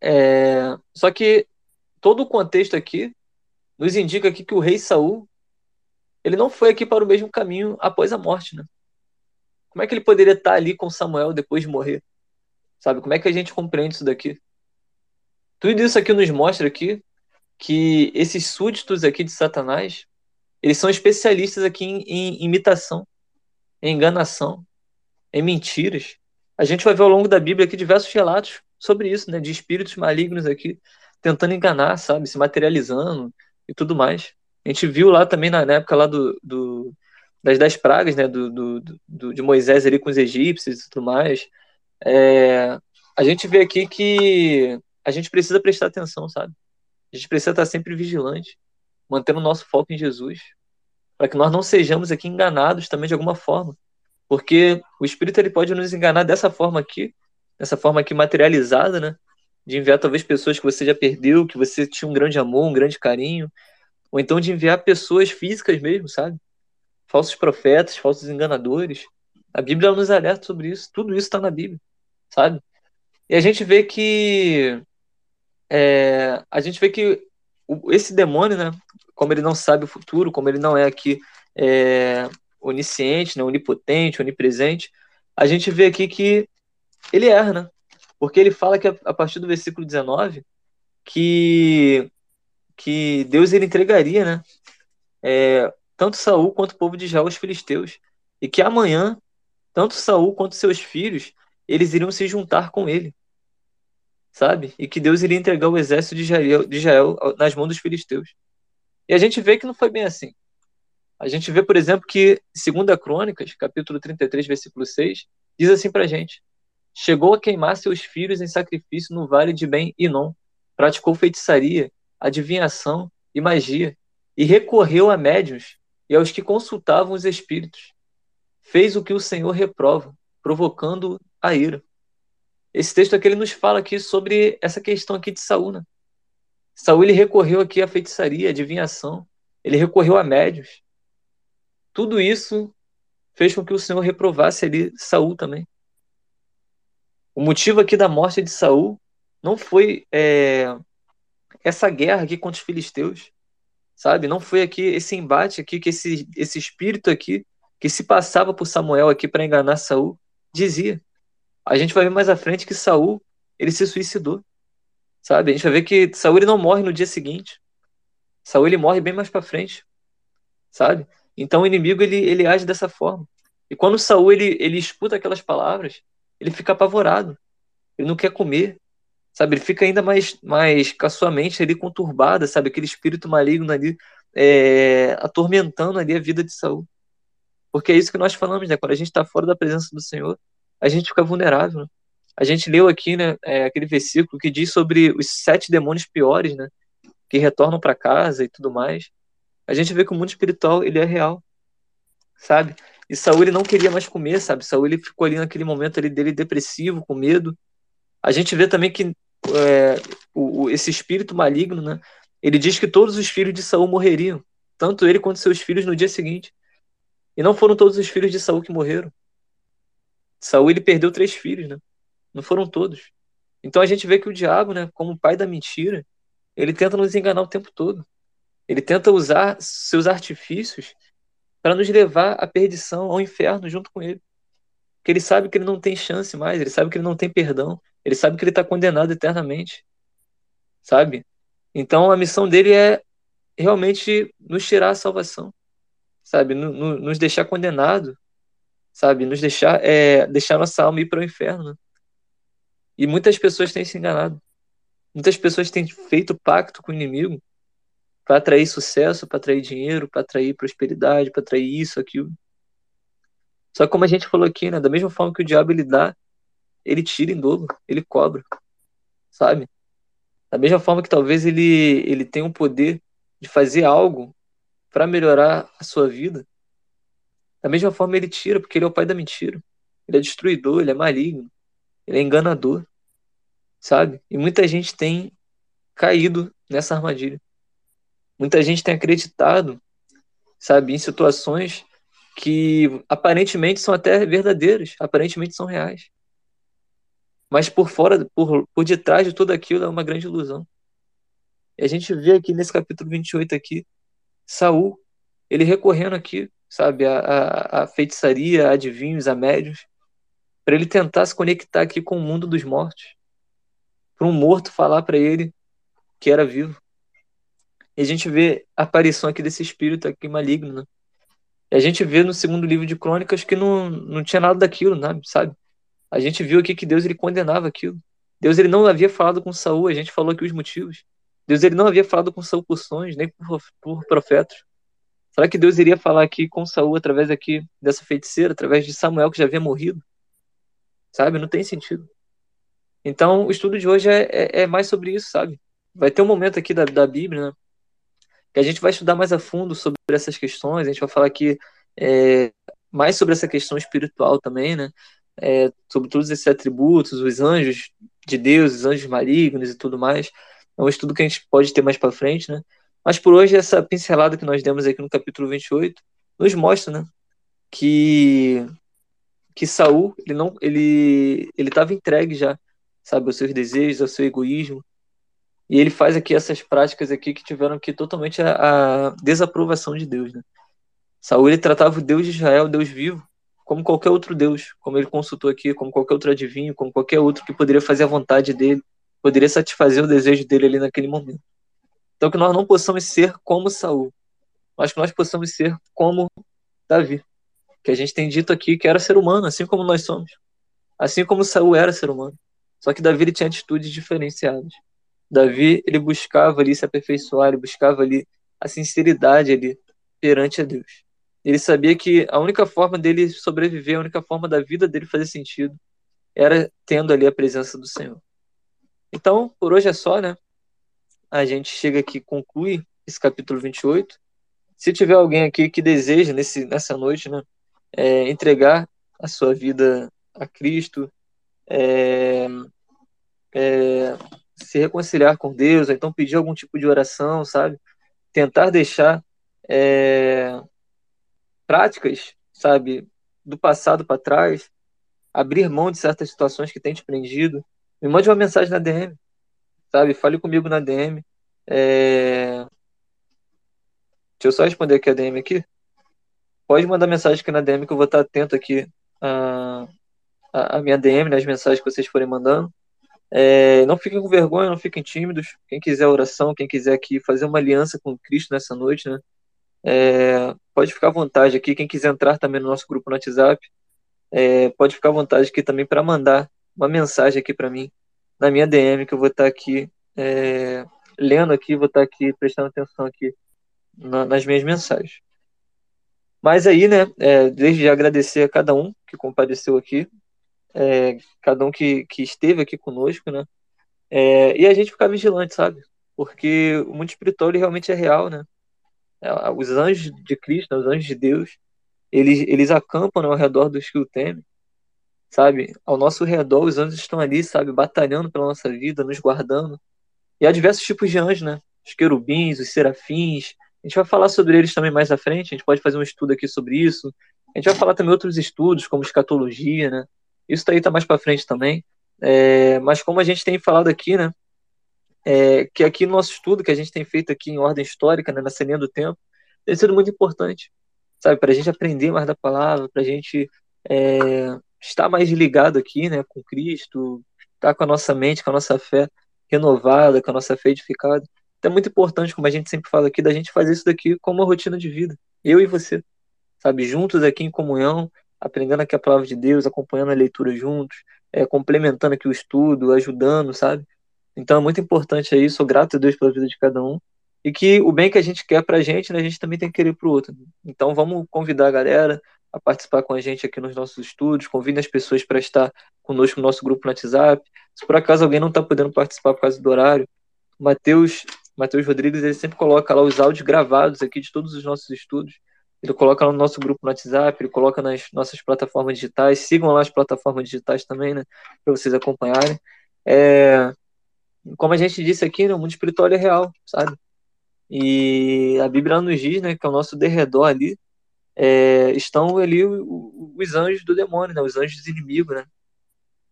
É, só que todo o contexto aqui nos indica aqui que o rei Saul ele não foi aqui para o mesmo caminho após a morte, né? Como é que ele poderia estar ali com Samuel depois de morrer? Sabe? Como é que a gente compreende isso daqui? Tudo isso aqui nos mostra aqui que esses súditos aqui de Satanás, eles são especialistas aqui em, em imitação, em enganação, em mentiras. A gente vai ver ao longo da Bíblia aqui diversos relatos sobre isso, né? De espíritos malignos aqui tentando enganar, sabe? Se materializando, e tudo mais. A gente viu lá também na, época lá do, do das dez pragas, né, do, do, do, de Moisés ali com os egípcios e tudo mais. É, a gente vê aqui que a gente precisa prestar atenção, sabe? A gente precisa estar sempre vigilante, mantendo o nosso foco em Jesus, para que nós não sejamos aqui enganados também de alguma forma. Porque o Espírito ele pode nos enganar dessa forma aqui, nessa forma aqui materializada, né? De enviar talvez pessoas que você já perdeu, que você tinha um grande amor, um grande carinho, ou então de enviar pessoas físicas mesmo, sabe? Falsos profetas, falsos enganadores. A Bíblia nos alerta sobre isso, tudo isso está na Bíblia, sabe? E a gente vê que é, a gente vê que esse demônio, né, como ele não sabe o futuro, como ele não é aqui é, onisciente, né, onipotente, onipresente, a gente vê aqui que ele erra, né? Porque ele fala que a partir do versículo 19 que que Deus ele entregaria, né? É, tanto Saul quanto o povo de Israel aos filisteus e que amanhã tanto Saul quanto seus filhos eles iriam se juntar com ele, sabe? E que Deus iria entregar o exército de Israel, de Israel nas mãos dos filisteus. E a gente vê que não foi bem assim. A gente vê, por exemplo, que, segundo a Crônicas, capítulo 33, versículo 6, diz assim pra gente: Chegou a queimar seus filhos em sacrifício no vale de Ben-Inon, praticou feitiçaria, adivinhação e magia, e recorreu a médiuns e aos que consultavam os espíritos. Fez o que o Senhor reprova, provocando a ira. Esse texto aqui ele nos fala aqui sobre essa questão aqui de Saul, né? Saul ele recorreu aqui à feitiçaria, à adivinhação, ele recorreu a médios. Tudo isso fez com que o Senhor reprovasse ali Saul também. O motivo aqui da morte de Saul não foi é, essa guerra aqui contra os filisteus, sabe? Não foi aqui esse embate aqui que esse, esse espírito aqui que se passava por Samuel aqui para enganar Saul dizia. A gente vai ver mais à frente que Saul ele se suicidou, sabe? A gente vai ver que Saul ele não morre no dia seguinte. Saul ele morre bem mais para frente, sabe? Então o inimigo ele, ele age dessa forma. E quando Saul ele, ele escuta aquelas palavras, ele fica apavorado. Ele não quer comer, sabe? Ele fica ainda mais, mais com a sua mente ali conturbada, sabe? Aquele espírito maligno ali é, atormentando ali a vida de Saul. Porque é isso que nós falamos, né? Quando a gente está fora da presença do Senhor, a gente fica vulnerável. Né? A gente leu aqui, né? É, aquele versículo que diz sobre os sete demônios piores, né? Que retornam para casa e tudo mais a gente vê que o mundo espiritual ele é real, sabe? E Saul ele não queria mais comer, sabe? Saul ele ficou ali naquele momento ali dele depressivo, com medo. A gente vê também que é, o, esse espírito maligno, né? Ele diz que todos os filhos de Saul morreriam, tanto ele quanto seus filhos no dia seguinte. E não foram todos os filhos de Saul que morreram. Saul ele perdeu três filhos, né? Não foram todos. Então a gente vê que o diabo, né, como pai da mentira, ele tenta nos enganar o tempo todo. Ele tenta usar seus artifícios para nos levar à perdição, ao inferno junto com ele. Porque ele sabe que ele não tem chance mais, ele sabe que ele não tem perdão, ele sabe que ele está condenado eternamente. Sabe? Então a missão dele é realmente nos tirar a salvação, sabe? Nos deixar condenado, sabe? Nos deixar, é, deixar nossa alma ir para o inferno. E muitas pessoas têm se enganado. Muitas pessoas têm feito pacto com o inimigo para atrair sucesso, para atrair dinheiro, para atrair prosperidade, para atrair isso, aquilo. Só que como a gente falou aqui, né, da mesma forma que o diabo ele dá, ele tira em dobro, ele cobra, sabe? Da mesma forma que talvez ele ele tenha o poder de fazer algo para melhorar a sua vida, da mesma forma ele tira, porque ele é o pai da mentira. Ele é destruidor, ele é maligno, ele é enganador, sabe? E muita gente tem caído nessa armadilha. Muita gente tem acreditado, sabe, em situações que aparentemente são até verdadeiras, aparentemente são reais. Mas por fora, por, por detrás de tudo aquilo é uma grande ilusão. E a gente vê aqui nesse capítulo 28 aqui, Saul, ele recorrendo aqui, sabe, a, a, a feitiçaria, a adivinhos, a médios, para ele tentar se conectar aqui com o mundo dos mortos. Para um morto falar para ele que era vivo. E a gente vê a aparição aqui desse espírito aqui maligno, né? E a gente vê no segundo livro de Crônicas que não, não tinha nada daquilo, né? sabe? A gente viu aqui que Deus ele condenava aquilo. Deus ele não havia falado com Saul, a gente falou aqui os motivos. Deus ele não havia falado com Saul por sonhos, nem por, por profetas. Será que Deus iria falar aqui com Saul através aqui dessa feiticeira, através de Samuel que já havia morrido? Sabe? Não tem sentido. Então, o estudo de hoje é, é, é mais sobre isso, sabe? Vai ter um momento aqui da, da Bíblia, né? Que a gente vai estudar mais a fundo sobre essas questões, a gente vai falar aqui é, mais sobre essa questão espiritual também, né? é, sobre todos esses atributos, os anjos de Deus, os anjos malignos e tudo mais. É um estudo que a gente pode ter mais para frente, né? Mas por hoje, essa pincelada que nós demos aqui no capítulo 28 nos mostra, né? Que, que Saul, ele não ele ele estava entregue já, sabe, aos seus desejos, ao seu egoísmo. E ele faz aqui essas práticas aqui que tiveram aqui totalmente a, a desaprovação de Deus, né? Saul ele tratava o Deus de Israel, Deus vivo, como qualquer outro Deus, como ele consultou aqui, como qualquer outro adivinho, como qualquer outro que poderia fazer a vontade dele, poderia satisfazer o desejo dele ali naquele momento. Então que nós não possamos ser como Saul, mas que nós possamos ser como Davi, que a gente tem dito aqui que era ser humano, assim como nós somos, assim como Saul era ser humano. Só que Davi ele tinha atitudes diferenciadas. Davi ele buscava ali se aperfeiçoar, ele buscava ali a sinceridade ali perante a Deus. Ele sabia que a única forma dele sobreviver, a única forma da vida dele fazer sentido, era tendo ali a presença do Senhor. Então, por hoje é só, né? A gente chega aqui, conclui esse capítulo 28. Se tiver alguém aqui que deseja, nesse, nessa noite, né, é, entregar a sua vida a Cristo, é, é, se reconciliar com Deus, ou então pedir algum tipo de oração, sabe? Tentar deixar é, práticas, sabe, do passado para trás, abrir mão de certas situações que tem te prendido, me mande uma mensagem na DM, sabe? Fale comigo na DM. É... Deixa eu só responder aqui a DM aqui. Pode mandar mensagem aqui na DM que eu vou estar atento aqui a, a, a minha DM, nas mensagens que vocês forem mandando. É, não fiquem com vergonha, não fiquem tímidos. Quem quiser oração, quem quiser aqui fazer uma aliança com Cristo nessa noite, né? É, pode ficar à vontade aqui. Quem quiser entrar também no nosso grupo no WhatsApp, é, pode ficar à vontade aqui também para mandar uma mensagem aqui para mim na minha DM, que eu vou estar aqui é, lendo aqui, vou estar aqui prestando atenção aqui na, nas minhas mensagens. Mas aí, né, é, desde já agradecer a cada um que compareceu aqui, é, cada um que, que esteve aqui conosco, né, é, e a gente ficar vigilante, sabe? Porque o mundo espiritual ele realmente é real, né? É, os anjos de Cristo, né, os anjos de Deus, eles, eles acampam né, ao redor dos que o temem, sabe? Ao nosso redor, os anjos estão ali, sabe, batalhando pela nossa vida, nos guardando. E há diversos tipos de anjos, né? Os querubins, os serafins. A gente vai falar sobre eles também mais à frente, a gente pode fazer um estudo aqui sobre isso. A gente vai falar também outros estudos, como escatologia, né? Isso daí tá mais para frente também. É, mas como a gente tem falado aqui, né? É, que aqui no nosso estudo, que a gente tem feito aqui em ordem histórica, né, nessa linha do tempo, tem sido muito importante, sabe? Para a gente aprender mais da palavra, para a gente é, estar mais ligado aqui, né, com Cristo, estar com a nossa mente, com a nossa fé renovada, com a nossa fé edificada. Então é muito importante, como a gente sempre fala aqui, da gente fazer isso daqui como uma rotina de vida. Eu e você, sabe, juntos aqui em comunhão, aprendendo aqui a palavra de Deus, acompanhando a leitura juntos, é, complementando aqui o estudo, ajudando, sabe? Então é muito importante aí, sou grato a Deus pela vida de cada um. E que o bem que a gente quer pra gente, né, a gente também tem que querer pro outro. Então vamos convidar a galera, a participar com a gente aqui nos nossos estúdios, convide as pessoas para estar conosco no nosso grupo no WhatsApp. Se por acaso alguém não está podendo participar por causa do horário, Matheus Matheus Rodrigues ele sempre coloca lá os áudios gravados aqui de todos os nossos estudos. Ele coloca no nosso grupo no WhatsApp, ele coloca nas nossas plataformas digitais. Sigam lá as plataformas digitais também, né? Para vocês acompanharem. É, como a gente disse aqui, né, o mundo espiritual é real, sabe? E a Bíblia nos diz, né, que é o nosso derredor ali é, estão ali os anjos do demônio, né? Os anjos inimigos, né?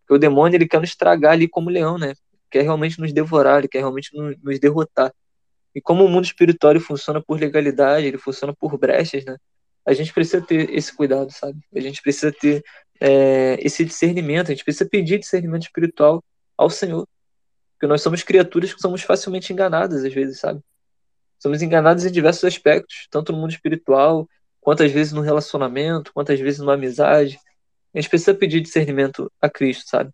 Porque o demônio ele quer nos estragar ali como leão, né? Quer realmente nos devorar, ele quer realmente nos derrotar. E como o mundo espiritual funciona por legalidade, ele funciona por brechas, né? A gente precisa ter esse cuidado, sabe? A gente precisa ter é, esse discernimento, a gente precisa pedir discernimento espiritual ao Senhor. Porque nós somos criaturas que somos facilmente enganadas às vezes, sabe? Somos enganados em diversos aspectos, tanto no mundo espiritual, quantas vezes no relacionamento, quantas vezes numa amizade. A gente precisa pedir discernimento a Cristo, sabe?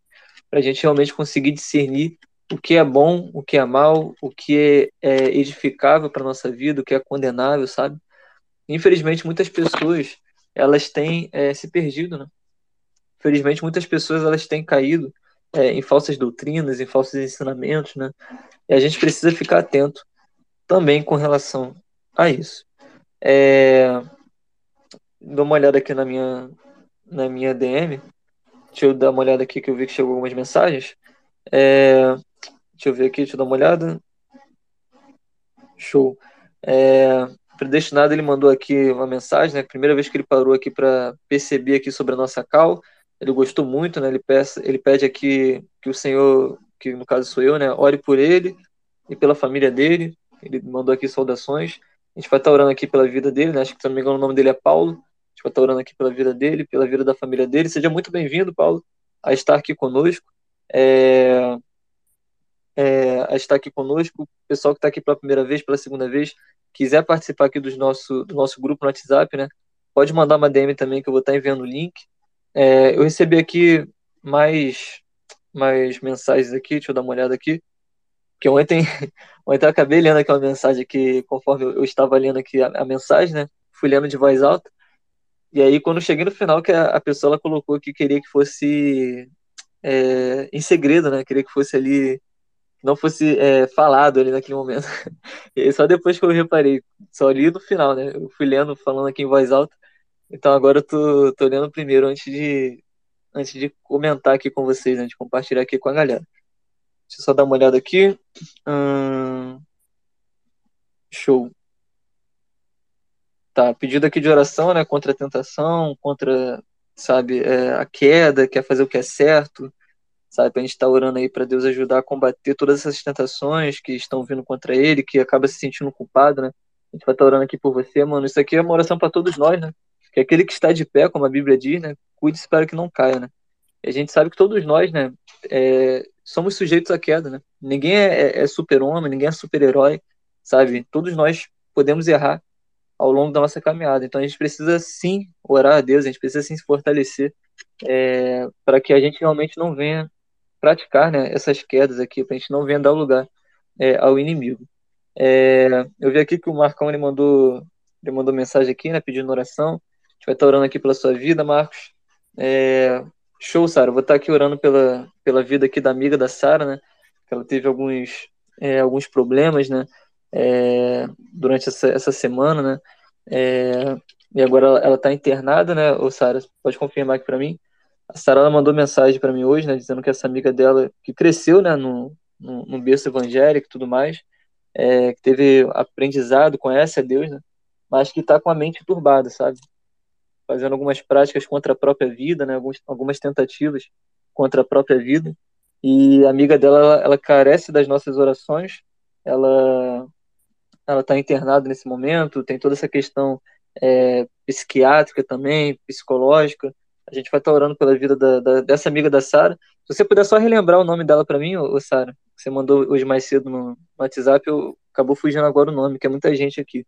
Para a gente realmente conseguir discernir o que é bom, o que é mal, o que é, é edificável para nossa vida, o que é condenável, sabe? Infelizmente, muitas pessoas elas têm é, se perdido, né? Infelizmente, muitas pessoas elas têm caído é, em falsas doutrinas, em falsos ensinamentos, né? E a gente precisa ficar atento também com relação a isso. É, dou uma olhada aqui na minha, na minha DM. deixa eu dar uma olhada aqui que eu vi que chegou algumas mensagens. É, deixa eu ver aqui, deixa eu dar uma olhada. Show. É, predestinado, ele mandou aqui uma mensagem, né? Primeira vez que ele parou aqui para perceber aqui sobre a nossa cal. Ele gostou muito, né? Ele, peça, ele pede aqui que o Senhor, que no caso sou eu, né? Ore por ele e pela família dele. Ele mandou aqui saudações. A gente vai estar orando aqui pela vida dele, né? Acho que, se não me engano, o nome dele é Paulo. A gente vai estar orando aqui pela vida dele, pela vida da família dele. Seja muito bem-vindo, Paulo, a estar aqui conosco. É... É... a estar aqui conosco. O pessoal que está aqui pela primeira vez, pela segunda vez, quiser participar aqui do nosso, do nosso grupo no WhatsApp, né? Pode mandar uma DM também que eu vou estar enviando o link. É... eu recebi aqui mais, mais mensagens aqui, deixa eu dar uma olhada aqui que ontem, ontem eu acabei lendo aquela mensagem que, conforme eu estava lendo aqui a, a, mensagem, né? Fui lendo de voz alta. E aí, quando cheguei no final, que a, a pessoa ela colocou que queria que fosse é, em segredo, né? Queria que fosse ali, não fosse é, falado ali naquele momento. E só depois que eu reparei, só li no final, né? Eu fui lendo, falando aqui em voz alta. Então agora eu tô, tô lendo primeiro antes de, antes de comentar aqui com vocês, né? De compartilhar aqui com a galera. Deixa eu só dar uma olhada aqui. Hum... Show. Tá, pedido aqui de oração, né? Contra a tentação, contra, sabe, é, a queda, quer fazer o que é certo, sabe? Pra gente estar tá orando aí para Deus ajudar a combater todas essas tentações que estão vindo contra ele, que acaba se sentindo culpado, né? A gente vai estar tá orando aqui por você, mano. Isso aqui é uma oração para todos nós, né? Que aquele que está de pé, como a Bíblia diz, né? Cuide-se para que não caia, né? E a gente sabe que todos nós, né? É, somos sujeitos à queda, né? Ninguém é, é, é super-homem, ninguém é super-herói, sabe? Todos nós podemos errar ao longo da nossa caminhada. Então a gente precisa sim orar a Deus, a gente precisa sim se fortalecer é, para que a gente realmente não venha praticar né, essas quedas aqui, para a gente não venha dar lugar é, ao inimigo. É, eu vi aqui que o Marcão ele mandou, ele mandou mensagem aqui, né, pedindo oração. A gente vai estar orando aqui pela sua vida, Marcos. É, Show, Sara. Vou estar aqui orando pela, pela vida aqui da amiga da Sara, né? Ela teve alguns, é, alguns problemas, né? É, durante essa, essa semana, né? É, e agora ela está internada, né? Ô, Sara, pode confirmar aqui para mim? A Sara mandou mensagem para mim hoje, né? Dizendo que essa amiga dela, que cresceu, né? No, no, no berço evangélico e tudo mais, é, que teve aprendizado, conhece a Deus, né? Mas que está com a mente turbada, sabe? fazendo algumas práticas contra a própria vida, né, algumas, algumas tentativas contra a própria vida. E a amiga dela, ela, ela carece das nossas orações, ela ela está internada nesse momento, tem toda essa questão é, psiquiátrica também, psicológica. A gente vai estar orando pela vida da, da, dessa amiga da Sara. Se você puder só relembrar o nome dela para mim, ô Sara, você mandou hoje mais cedo no, no WhatsApp, eu, acabou fugindo agora o nome, que é muita gente aqui.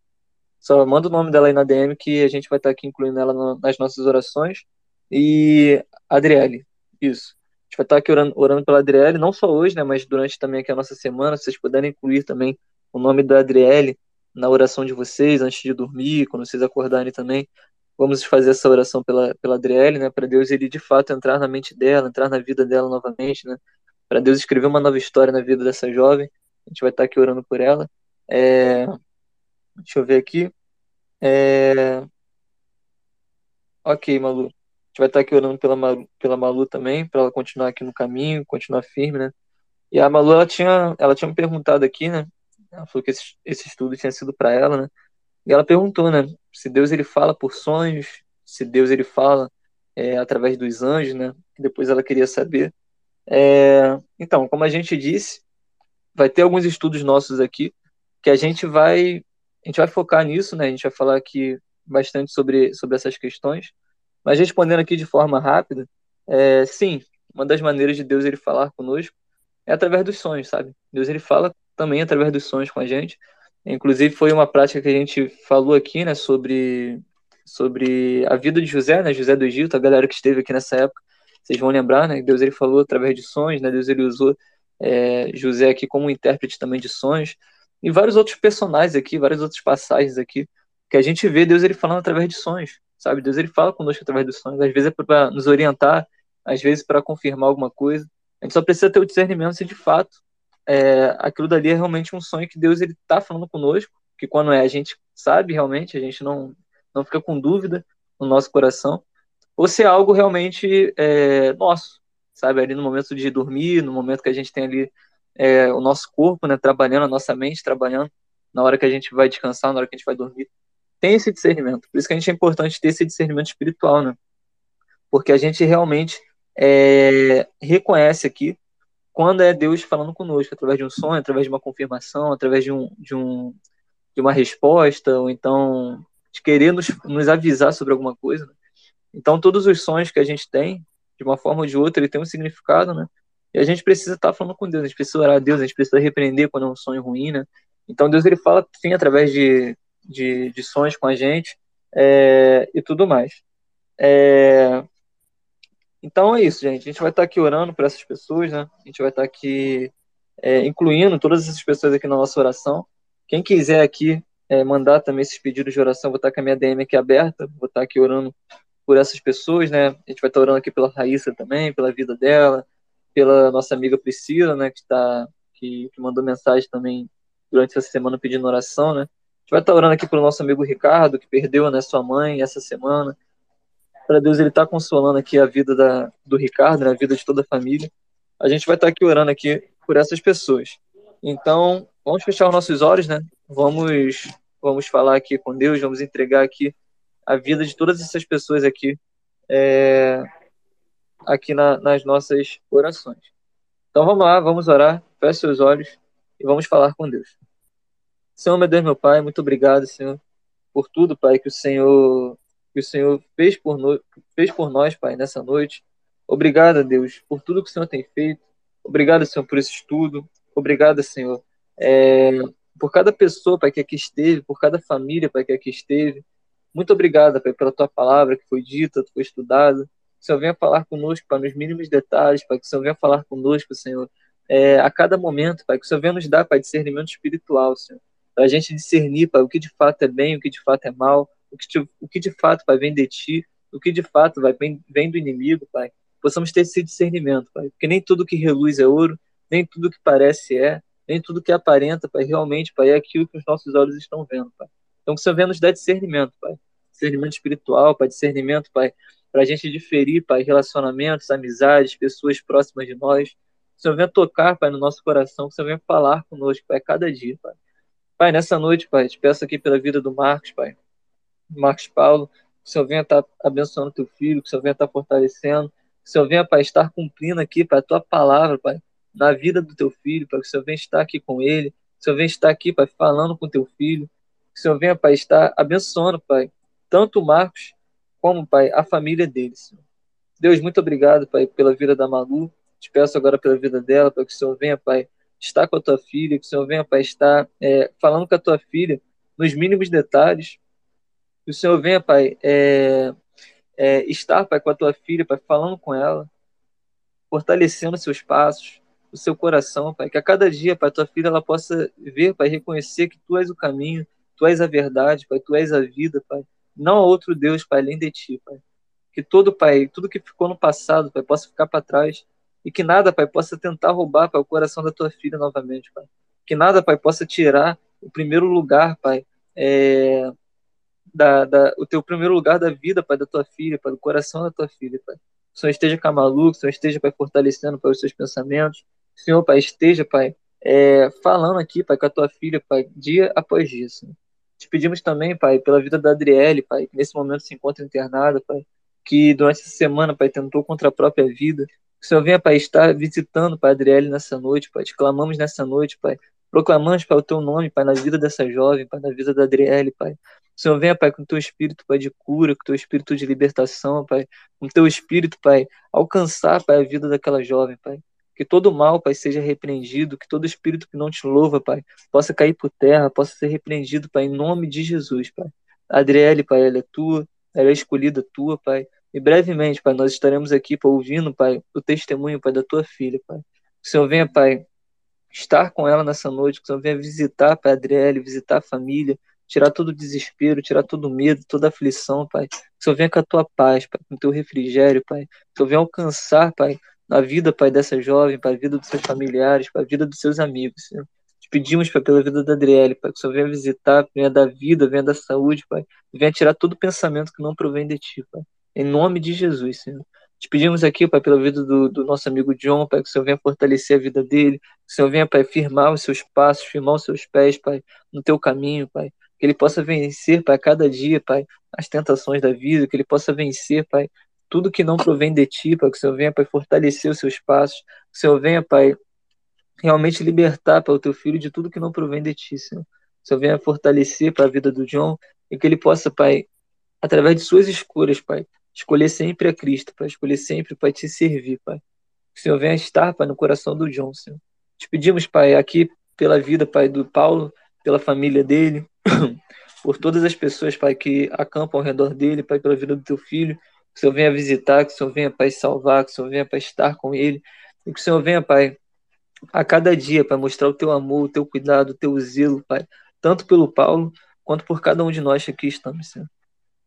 Só manda o nome dela aí na DM que a gente vai estar aqui incluindo ela no, nas nossas orações. E Adriele, isso. A gente vai estar aqui orando, orando pela Adriele, não só hoje, né, mas durante também aqui a nossa semana, se vocês puderem incluir também o nome da Adriele na oração de vocês, antes de dormir, quando vocês acordarem também. Vamos fazer essa oração pela, pela Adriele, né, para Deus ele de fato entrar na mente dela, entrar na vida dela novamente, né, para Deus escrever uma nova história na vida dessa jovem. A gente vai estar aqui orando por ela. É, Deixa eu ver aqui. É... Ok, Malu. A gente vai estar aqui orando pela Malu, pela Malu também, para ela continuar aqui no caminho, continuar firme, né? E a Malu, ela tinha, ela tinha me perguntado aqui, né? Ela falou que esse, esse estudo tinha sido para ela, né? E ela perguntou, né? Se Deus ele fala por sonhos, se Deus ele fala é, através dos anjos, né? Depois ela queria saber. É, então, como a gente disse, vai ter alguns estudos nossos aqui que a gente vai a gente vai focar nisso, né? A gente vai falar aqui bastante sobre, sobre essas questões. Mas respondendo aqui de forma rápida, é, sim, uma das maneiras de Deus ele falar conosco é através dos sonhos, sabe? Deus ele fala também através dos sonhos com a gente. Inclusive foi uma prática que a gente falou aqui, né, sobre sobre a vida de José, né, José do Egito, a galera que esteve aqui nessa época, vocês vão lembrar, né, Deus ele falou através de sonhos, né, Deus ele usou é, José aqui como intérprete também de sonhos e vários outros personagens aqui, várias outras passagens aqui, que a gente vê Deus ele falando através de sonhos, sabe? Deus ele fala conosco através dos sonhos, às vezes é para nos orientar, às vezes para confirmar alguma coisa. A gente só precisa ter o discernimento se de fato é, aquilo dali é realmente um sonho que Deus ele está falando conosco, que quando é a gente sabe realmente, a gente não não fica com dúvida no nosso coração. ou se é algo realmente é, nosso, sabe? Ali no momento de dormir, no momento que a gente tem ali é, o nosso corpo, né, trabalhando, a nossa mente trabalhando, na hora que a gente vai descansar, na hora que a gente vai dormir. Tem esse discernimento. Por isso que a gente é importante ter esse discernimento espiritual, né? Porque a gente realmente é, reconhece aqui quando é Deus falando conosco, através de um sonho, através de uma confirmação, através de, um, de, um, de uma resposta, ou então de querer nos, nos avisar sobre alguma coisa. Né? Então, todos os sonhos que a gente tem, de uma forma ou de outra, ele tem um significado, né? E a gente precisa estar falando com Deus, a gente precisa orar a Deus, a gente precisa repreender quando é um sonho ruim, né? Então, Deus, ele fala, sim, através de, de, de sonhos com a gente é, e tudo mais. É, então é isso, gente. A gente vai estar aqui orando por essas pessoas, né? A gente vai estar aqui é, incluindo todas essas pessoas aqui na nossa oração. Quem quiser aqui é, mandar também esses pedidos de oração, vou estar com a minha DM aqui aberta, vou estar aqui orando por essas pessoas, né? A gente vai estar orando aqui pela Raíssa também, pela vida dela, pela nossa amiga Priscila, né? Que, tá, que, que mandou mensagem também durante essa semana pedindo oração, né? A gente vai estar orando aqui pelo nosso amigo Ricardo, que perdeu né, sua mãe essa semana para Deus ele tá consolando aqui a vida da, do Ricardo, né, a vida de toda a família. A gente vai estar tá aqui orando aqui por essas pessoas. Então, vamos fechar os nossos olhos, né? Vamos vamos falar aqui com Deus, vamos entregar aqui a vida de todas essas pessoas aqui é, aqui na, nas nossas orações. Então vamos lá, vamos orar, feche seus olhos e vamos falar com Deus. Senhor, meu Deus, meu Pai, muito obrigado, Senhor, por tudo, Pai, que o Senhor que o Senhor fez por, no... fez por nós, Pai, nessa noite. Obrigado, Deus, por tudo que o Senhor tem feito. Obrigado, Senhor, por esse estudo. Obrigado, Senhor, é... por cada pessoa, Pai, que aqui esteve, por cada família, Pai, que aqui esteve. Muito obrigado, Pai, pela tua palavra que foi dita, que foi estudada. Que o Senhor venha falar conosco, Pai, nos mínimos detalhes, Pai, que o Senhor venha falar conosco, Senhor, é, a cada momento, Pai, que o Senhor venha nos dar, Pai, discernimento espiritual, Senhor, para a gente discernir, Pai, o que de fato é bem, o que de fato é mal, o que, te, o que de fato, Pai, vem de ti, o que de fato vai, vem, vem do inimigo, Pai. Possamos ter esse discernimento, Pai. Porque nem tudo que reluz é ouro, nem tudo que parece é, nem tudo que aparenta, Pai, realmente, Pai, é aquilo que os nossos olhos estão vendo, Pai. Então, que o Senhor venha nos dar discernimento, Pai. Discernimento espiritual, Pai, discernimento, Pai, para a gente diferir, Pai, relacionamentos, amizades, pessoas próximas de nós. Que o Senhor venha tocar, Pai, no nosso coração, que o Senhor venha falar conosco, Pai, cada dia, Pai. Pai, nessa noite, Pai, te peço aqui pela vida do Marcos, Pai. Marcos Paulo, que o Senhor venha estar abençoando teu filho, que o Senhor venha estar fortalecendo, que o Senhor venha, Pai, estar cumprindo aqui, Pai, a tua palavra, Pai, na vida do teu filho, Pai, que o Senhor venha estar aqui com ele, que o Senhor venha estar aqui, Pai, falando com teu filho, que o Senhor venha, Pai, estar abençoando, Pai, tanto o Marcos como, Pai, a família dele, Senhor. Deus, muito obrigado, Pai, pela vida da Malu, te peço agora pela vida dela, para que o Senhor venha, Pai, estar com a tua filha, que o Senhor venha, Pai, estar é, falando com a tua filha nos mínimos detalhes, que o Senhor venha, Pai, é, é, estar, Pai, com a tua filha, Pai, falando com ela, fortalecendo seus passos, o seu coração, Pai, que a cada dia, Pai, tua filha ela possa ver, Pai, reconhecer que tu és o caminho, tu és a verdade, Pai, tu és a vida, Pai. Não há outro Deus, Pai, além de ti, Pai. Que todo, Pai, tudo que ficou no passado, Pai, possa ficar para trás e que nada, Pai, possa tentar roubar, Pai, o coração da tua filha novamente, Pai. Que nada, Pai, possa tirar o primeiro lugar, Pai, é, da, da, o teu primeiro lugar da vida, Pai, da tua filha, Pai, do coração da tua filha, Pai. O Senhor esteja com a Malu, que o Senhor esteja, Pai, fortalecendo, Pai, os seus pensamentos. O Senhor, Pai, esteja, Pai, é, falando aqui, Pai, com a tua filha, Pai, dia após dia, Senhor. Te pedimos também, Pai, pela vida da Adriele, Pai, que nesse momento se encontra internada, Pai, que durante essa semana, Pai, tentou contra a própria vida. O Senhor venha, Pai, estar visitando, Pai, Adriele nessa noite, Pai. Te clamamos nessa noite, Pai. Proclamamos, Pai, o teu nome, Pai, na vida dessa jovem, Pai, na vida da Adriele, Pai. Senhor venha, Pai, com teu espírito, Pai, de cura, com teu espírito de libertação, Pai, com teu espírito, Pai, alcançar, Pai, a vida daquela jovem, Pai. Que todo mal, Pai, seja repreendido, que todo espírito que não te louva, Pai, possa cair por terra, possa ser repreendido, Pai, em nome de Jesus, Pai. Adriele, Pai, ela é tua, ela é escolhida tua, Pai. E brevemente, Pai, nós estaremos aqui, Pai, ouvindo, Pai, o testemunho, Pai, da tua filha, Pai. O Senhor venha, Pai, estar com ela nessa noite, que o Senhor venha visitar, Pai, Adriele, visitar a família, tirar todo o desespero, tirar todo o medo, toda a aflição, Pai. Que o Senhor venha com a tua paz, Pai, com o teu refrigério, Pai. Que o Senhor venha alcançar, Pai, na vida, Pai, dessa jovem, Pai, a vida dos seus familiares, Pai, a vida dos seus amigos, Senhor. Te pedimos, Pai, pela vida da Adriele, Pai, que o Senhor venha visitar, venha dar vida, venha dar saúde, Pai. Venha tirar todo pensamento que não provém de Ti, Pai. Em nome de Jesus, Senhor. Te pedimos aqui, Pai, pela vida do, do, nosso amigo John, Pai, que o Senhor venha fortalecer a vida dele, que o Senhor venha, Pai, firmar os seus passos, firmar os seus pés, Pai, no teu caminho, Pai. Que ele possa vencer, Pai, cada dia, Pai, as tentações da vida, que ele possa vencer, Pai, tudo que não provém de ti, Pai, que o Senhor venha, Pai, fortalecer os seus passos, que o Senhor venha, Pai, realmente libertar, Pai, o teu filho de tudo que não provém de ti, Senhor. Que o Senhor venha fortalecer, para a vida do John e que ele possa, Pai, através de suas escolhas, Pai, escolher sempre a Cristo, Pai, escolher sempre, Pai, te servir, Pai. Que o Senhor venha estar, Pai, no coração do John, Senhor. Te pedimos, Pai, aqui pela vida, Pai, do Paulo, pela família dele, por todas as pessoas, Pai, que acampam ao redor dele, Pai, pela vida do teu filho. Que o Senhor venha visitar, que o Senhor venha, Pai, salvar, que o Senhor venha, Pai, estar com ele. E que o Senhor venha, Pai, a cada dia, Pai, mostrar o teu amor, o teu cuidado, o teu zelo, Pai, tanto pelo Paulo quanto por cada um de nós que aqui estamos, Senhor.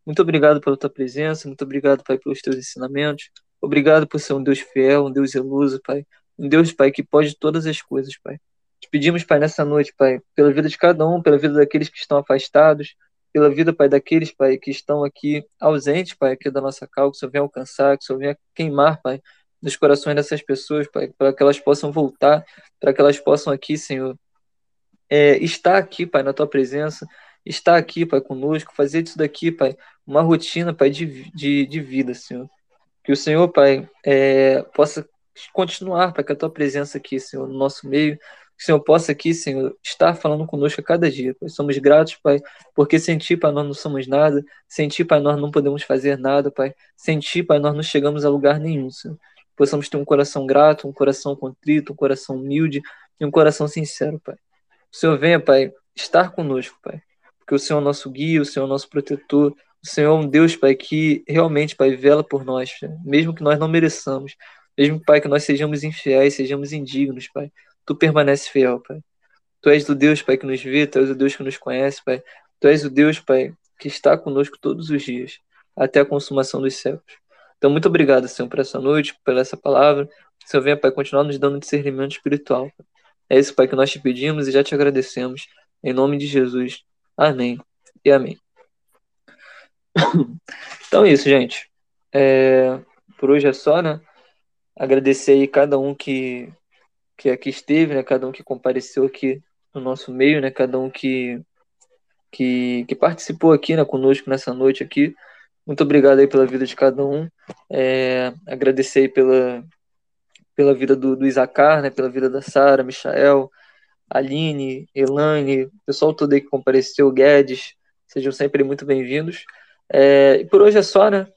Muito obrigado pela tua presença, muito obrigado, Pai, pelos teus ensinamentos. Obrigado por ser um Deus fiel, um Deus zeloso, Pai. Um Deus, Pai, que pode todas as coisas, Pai. Te pedimos, Pai, nessa noite, Pai, pela vida de cada um, pela vida daqueles que estão afastados, pela vida, Pai, daqueles, Pai, que estão aqui ausentes, Pai, aqui da nossa causa, que o Senhor venha alcançar, que o Senhor venha queimar, Pai, nos corações dessas pessoas, Pai, para que elas possam voltar, para que elas possam aqui, Senhor, é, estar aqui, Pai, na Tua presença, estar aqui, Pai, conosco, fazer disso daqui, Pai, uma rotina, Pai, de, de, de vida, Senhor. Que o Senhor, Pai, é, possa continuar, Pai, com a Tua presença aqui, Senhor, no nosso meio, que o Senhor possa aqui, Senhor, estar falando conosco a cada dia. Pai. Somos gratos, Pai, porque sem Ti, Pai, nós não somos nada. Sem Ti, Pai, nós não podemos fazer nada, Pai. Sem Ti, Pai, nós não chegamos a lugar nenhum, Senhor. Possamos ter um coração grato, um coração contrito, um coração humilde e um coração sincero, Pai. O Senhor venha, Pai, estar conosco, Pai porque o Senhor é o nosso guia, o Senhor é o nosso protetor, o Senhor é um Deus, Pai, que realmente, Pai, vela por nós, mesmo que nós não mereçamos, mesmo, Pai, que nós sejamos infiéis, sejamos indignos, Pai, Tu permaneces fiel, Pai. Tu és o Deus, Pai, que nos vê, Tu és o Deus que nos conhece, Pai. Tu és o Deus, Pai, que está conosco todos os dias, até a consumação dos séculos. Então, muito obrigado, Senhor, por essa noite, por essa palavra. Senhor, venha, Pai, continuar nos dando discernimento espiritual. É isso, Pai, que nós te pedimos e já te agradecemos. Em nome de Jesus. Amém e amém. Então é isso, gente. É, por hoje é só, né? Agradecer aí cada um que, que aqui esteve, né? Cada um que compareceu aqui no nosso meio, né? Cada um que, que, que participou aqui, né? Conosco nessa noite aqui. Muito obrigado aí pela vida de cada um. É, agradecer aí pela, pela vida do, do Isacar, né? Pela vida da Sara, Michael, Aline, Elane, pessoal todo aí que compareceu, Guedes, sejam sempre muito bem-vindos. É, e por hoje é só, né?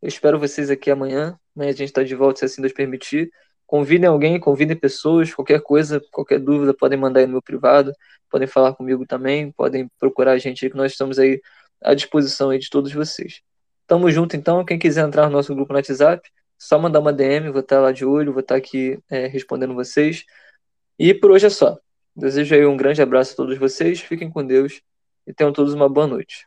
Eu espero vocês aqui amanhã. Amanhã a gente está de volta, se assim Deus permitir. Convidem alguém, convidem pessoas, qualquer coisa, qualquer dúvida, podem mandar aí no meu privado, podem falar comigo também, podem procurar a gente aí, que nós estamos aí à disposição aí de todos vocês. Tamo junto então, quem quiser entrar no nosso grupo no WhatsApp, só mandar uma DM, vou estar lá de olho, vou estar aqui é, respondendo vocês. E por hoje é só. Desejo aí um grande abraço a todos vocês, fiquem com Deus e tenham todos uma boa noite.